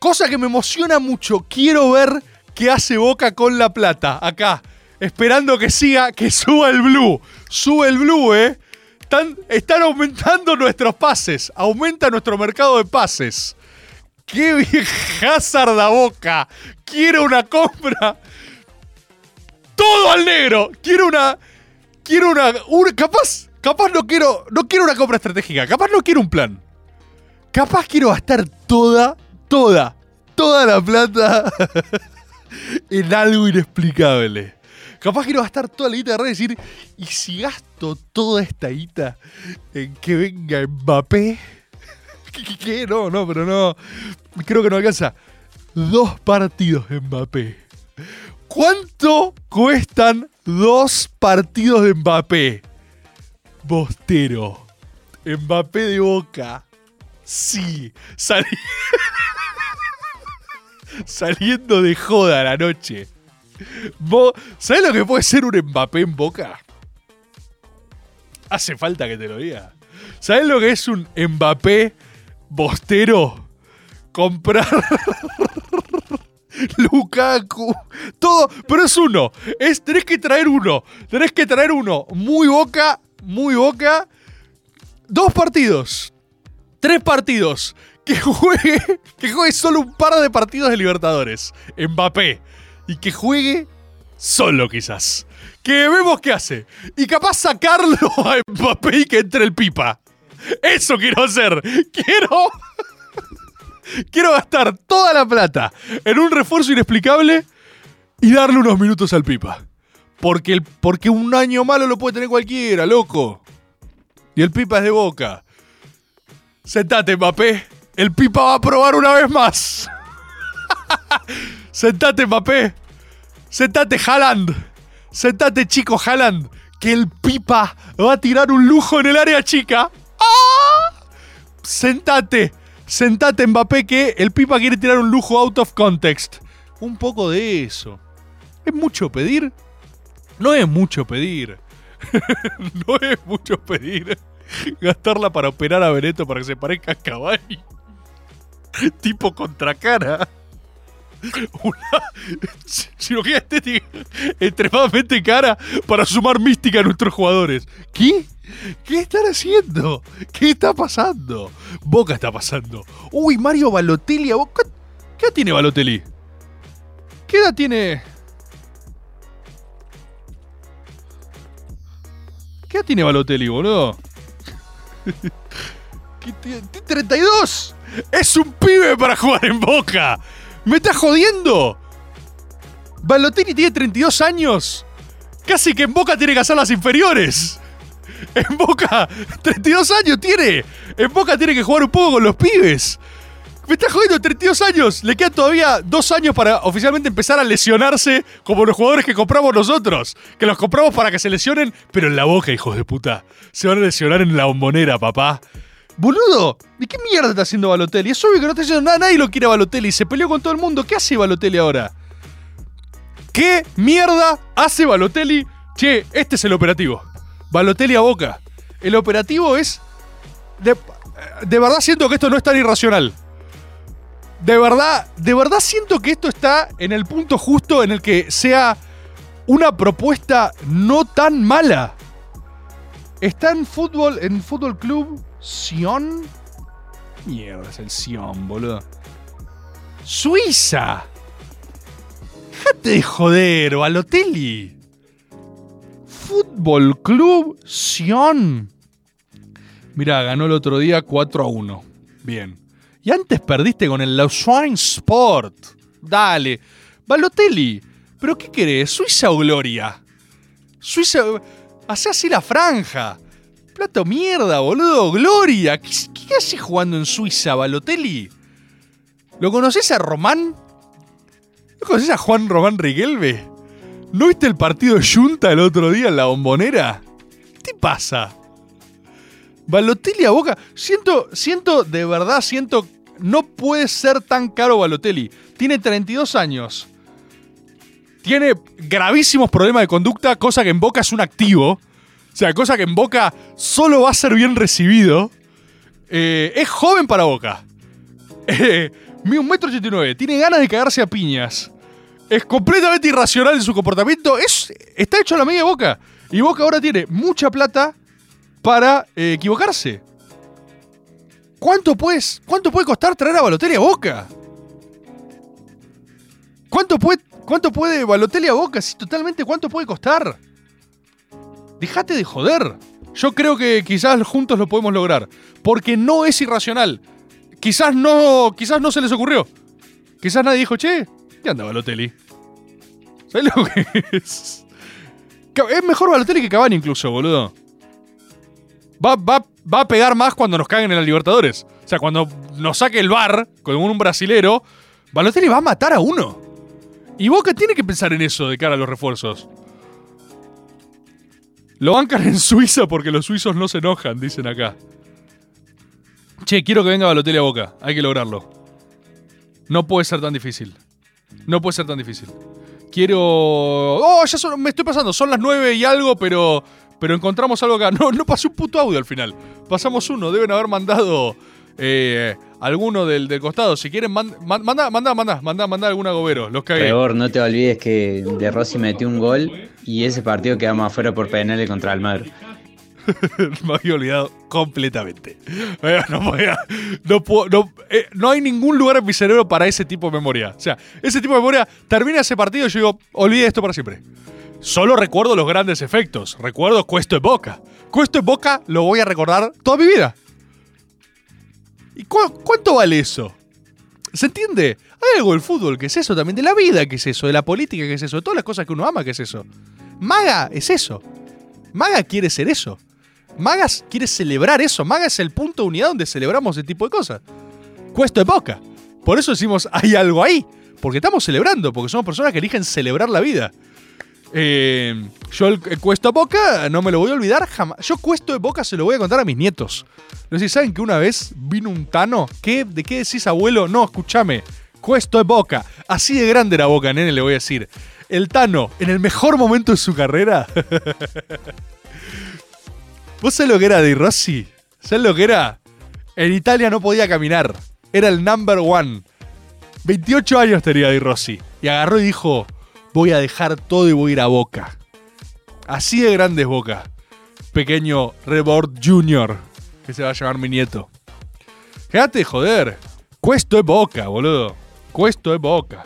Cosa que me emociona mucho. Quiero ver qué hace Boca con la plata. Acá. Esperando que siga, que suba el blue. Sube el blue, ¿eh? Están, aumentando nuestros pases. Aumenta nuestro mercado de pases. ¡Qué bien Hazard a Boca! Quiero una compra. Todo al negro. Quiero una. Quiero una. capaz. Capaz no quiero. No quiero una compra estratégica. Capaz no quiero un plan. Capaz quiero gastar toda. Toda. Toda la plata. en algo inexplicable. Capaz quiero gastar toda la guita de red y decir. ¿Y si gasto toda esta guita en que venga Mbappé? ¿Qué, qué? No, no, pero no. Creo que no alcanza. Dos partidos Mbappé. ¿Cuánto cuestan dos partidos de Mbappé? Bostero. Mbappé de boca. Sí. Sali- Saliendo de joda la noche. ¿Sabés lo que puede ser un Mbappé en boca? Hace falta que te lo diga. ¿Sabés lo que es un Mbappé bostero? Comprar Lukaku. Todo, pero es uno. Es, tenés que traer uno. Tenés que traer uno. Muy boca, muy boca. Dos partidos. Tres partidos. Que juegue, que juegue solo un par de partidos de Libertadores. Mbappé. Y que juegue solo quizás. Que vemos qué hace. Y capaz sacarlo a Mbappé y que entre el pipa. Eso quiero hacer. Quiero... Quiero gastar toda la plata en un refuerzo inexplicable y darle unos minutos al Pipa. Porque, porque un año malo lo puede tener cualquiera, loco. Y el Pipa es de boca. Sentate, Mbappé. El Pipa va a probar una vez más. Sentate, Mbappé. Sentate, Haaland. Sentate, chico Haaland. Que el Pipa va a tirar un lujo en el área chica. ¡Ah! Sentate. Sentate, Mbappé, que el Pipa quiere tirar un lujo out of context. Un poco de eso. ¿Es mucho pedir? No es mucho pedir. no es mucho pedir. Gastarla para operar a Beneto para que se parezca a Cavani. tipo contracara. Una cirugía estética extremadamente cara para sumar mística a nuestros jugadores. ¿Qué? ¿Qué están haciendo? ¿Qué está pasando? Boca está pasando. Uy, Mario Balotelli. a ¿Qué edad tiene Balotelli? ¿Qué edad tiene? ¿Qué edad tiene Balotelli, boludo? ¿Qué tiene? Tiene ¡32! ¡Es un pibe para jugar en Boca! ¿Me estás jodiendo? Balotelli tiene 32 años. Casi que en Boca tiene que hacer las inferiores. En Boca, 32 años tiene. En Boca tiene que jugar un poco con los pibes. Me estás jodiendo, 32 años. Le quedan todavía dos años para oficialmente empezar a lesionarse como los jugadores que compramos nosotros. Que los compramos para que se lesionen, pero en la boca, hijos de puta. Se van a lesionar en la bombonera, papá. Boludo, ¿de qué mierda está haciendo Balotelli? Es obvio que no está haciendo nada, nadie lo quiere a Balotelli. Se peleó con todo el mundo. ¿Qué hace Balotelli ahora? ¿Qué mierda hace Balotelli? Che, este es el operativo. Balotelli a boca. El operativo es. De, de verdad siento que esto no es tan irracional. De verdad, de verdad siento que esto está en el punto justo en el que sea una propuesta no tan mala. Está en fútbol, en Fútbol Club Sion. Mierda, es el Sion, boludo. Suiza. Déjate de joder, Balotelli. Fútbol Club Sion. Mirá, ganó el otro día 4 a 1. Bien. Y antes perdiste con el Lausanne Sport. Dale. Balotelli. ¿Pero qué querés? ¿Suiza o Gloria? Suiza. Hacé así la franja. Plato mierda, boludo. Gloria. ¿Qué, qué haces jugando en Suiza, Balotelli? ¿Lo conoces a Román? ¿No conoces a Juan Román Riquelme? ¿No viste el partido de Junta el otro día en la bombonera? ¿Qué te pasa? Balotelli a Boca. Siento, siento, de verdad siento, no puede ser tan caro Balotelli. Tiene 32 años. Tiene gravísimos problemas de conducta, cosa que en Boca es un activo. O sea, cosa que en Boca solo va a ser bien recibido. Eh, es joven para Boca. Eh, mide un metro ochenta y nueve. Tiene ganas de cagarse a piñas. Es completamente irracional en su comportamiento. Es, está hecho a la media Boca. Y Boca ahora tiene mucha plata para eh, equivocarse. ¿Cuánto, pues, ¿Cuánto puede costar traer a Balotelli a Boca? ¿Cuánto puede, cuánto puede Balotelli a Boca? Sí, totalmente, ¿cuánto puede costar? Dejate de joder. Yo creo que quizás juntos lo podemos lograr. Porque no es irracional. Quizás no, quizás no se les ocurrió. Quizás nadie dijo, che, ¿qué anda Balotelli? ¿Sabes lo que es? Es mejor Balotelli que Cavani incluso, boludo. Va, va, va a pegar más cuando nos caguen en la Libertadores. O sea, cuando nos saque el bar con un brasilero, Balotelli va a matar a uno. Y Boca tiene que pensar en eso de cara a los refuerzos. Lo bancan en Suiza porque los suizos no se enojan, dicen acá. Che, quiero que venga Balotelli a Boca. Hay que lograrlo. No puede ser tan difícil. No puede ser tan difícil. Quiero... Oh, ya son- me estoy pasando. Son las 9 y algo, pero... Pero encontramos algo acá. No, no pasé un puto audio al final. Pasamos uno. Deben haber mandado eh, alguno del, del costado. Si quieren, man- man- manda, manda, manda, manda, manda algún agobero. Los cagué. Peor, no te olvides que De Rossi metió un gol y ese partido quedamos afuera por penales contra Almagro. Me había olvidado completamente. Eh, No, podía- no puedo- no- eh, no hay ningún lugar en mi cerebro para ese tipo de memoria. O sea, ese tipo de memoria termina ese partido y yo digo, olvide esto para siempre. Solo recuerdo los grandes efectos. Recuerdo Cuesto en Boca. Cuesto en Boca lo voy a recordar toda mi vida. ¿Y cu- cuánto vale eso? ¿Se entiende? Hay algo del fútbol que es eso también, de la vida que es eso, de la política que es eso, de todas las cosas que uno ama que es eso. Maga es eso. Maga quiere ser eso. Maga quiere celebrar eso. Maga es el punto de unidad donde celebramos ese tipo de cosas. Cuesto de Boca. Por eso decimos, hay algo ahí. Porque estamos celebrando, porque somos personas que eligen celebrar la vida. Eh, yo el, Cuesto de Boca no me lo voy a olvidar jamás. Yo Cuesto de Boca se lo voy a contar a mis nietos. No sé si saben que una vez vino un Tano. ¿Qué, ¿De qué decís, abuelo? No, escúchame. Cuesto de Boca. Así de grande era Boca, nene, le voy a decir. El Tano, en el mejor momento de su carrera. ¿Vos sabés lo que era Di Rossi? ¿Sabés lo que era? En Italia no podía caminar. Era el number one. 28 años tenía Di Rossi. Y agarró y dijo: Voy a dejar todo y voy a ir a Boca. Así de grande es Boca. Pequeño Rebord Jr. Que se va a llamar mi nieto. Quédate de joder. Cuesto de Boca, boludo. Cuesto de Boca.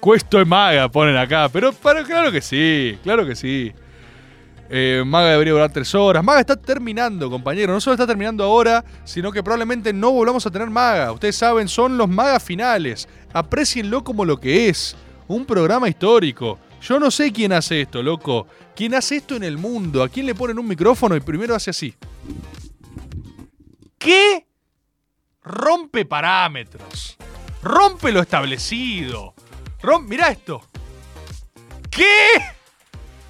Cuesto de Maga, ponen acá. Pero, pero claro que sí, claro que sí. Eh, Maga debería durar tres horas. Maga está terminando, compañero. No solo está terminando ahora, sino que probablemente no volvamos a tener Maga. Ustedes saben, son los Magas finales. Aprecienlo como lo que es. Un programa histórico. Yo no sé quién hace esto, loco. ¿Quién hace esto en el mundo? ¿A quién le ponen un micrófono y primero hace así? ¿Qué? Rompe parámetros. Rompe lo establecido. Rom Mirá esto. ¿Qué?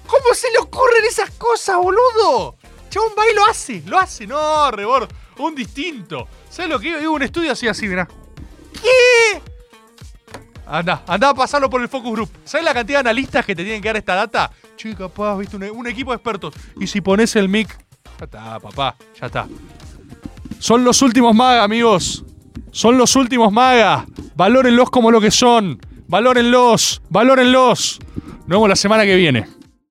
¿Cómo se le ocurren esas cosas, boludo? Chabón va lo hace, lo hace. No, Rebord, un distinto. ¿Sabes lo que iba? Un estudio así, así, mirá. ¿Qué? Anda, anda a pasarlo por el focus group. ¿Sabes la cantidad de analistas que te tienen que dar esta data? Che, capaz, viste, un, un equipo de expertos. Y si pones el mic. Ya está, papá, ya está. Son los últimos maga, amigos. Son los últimos maga. Valórenlos como lo que son. Valórenlos, valórenlos. Nos vemos la semana que viene.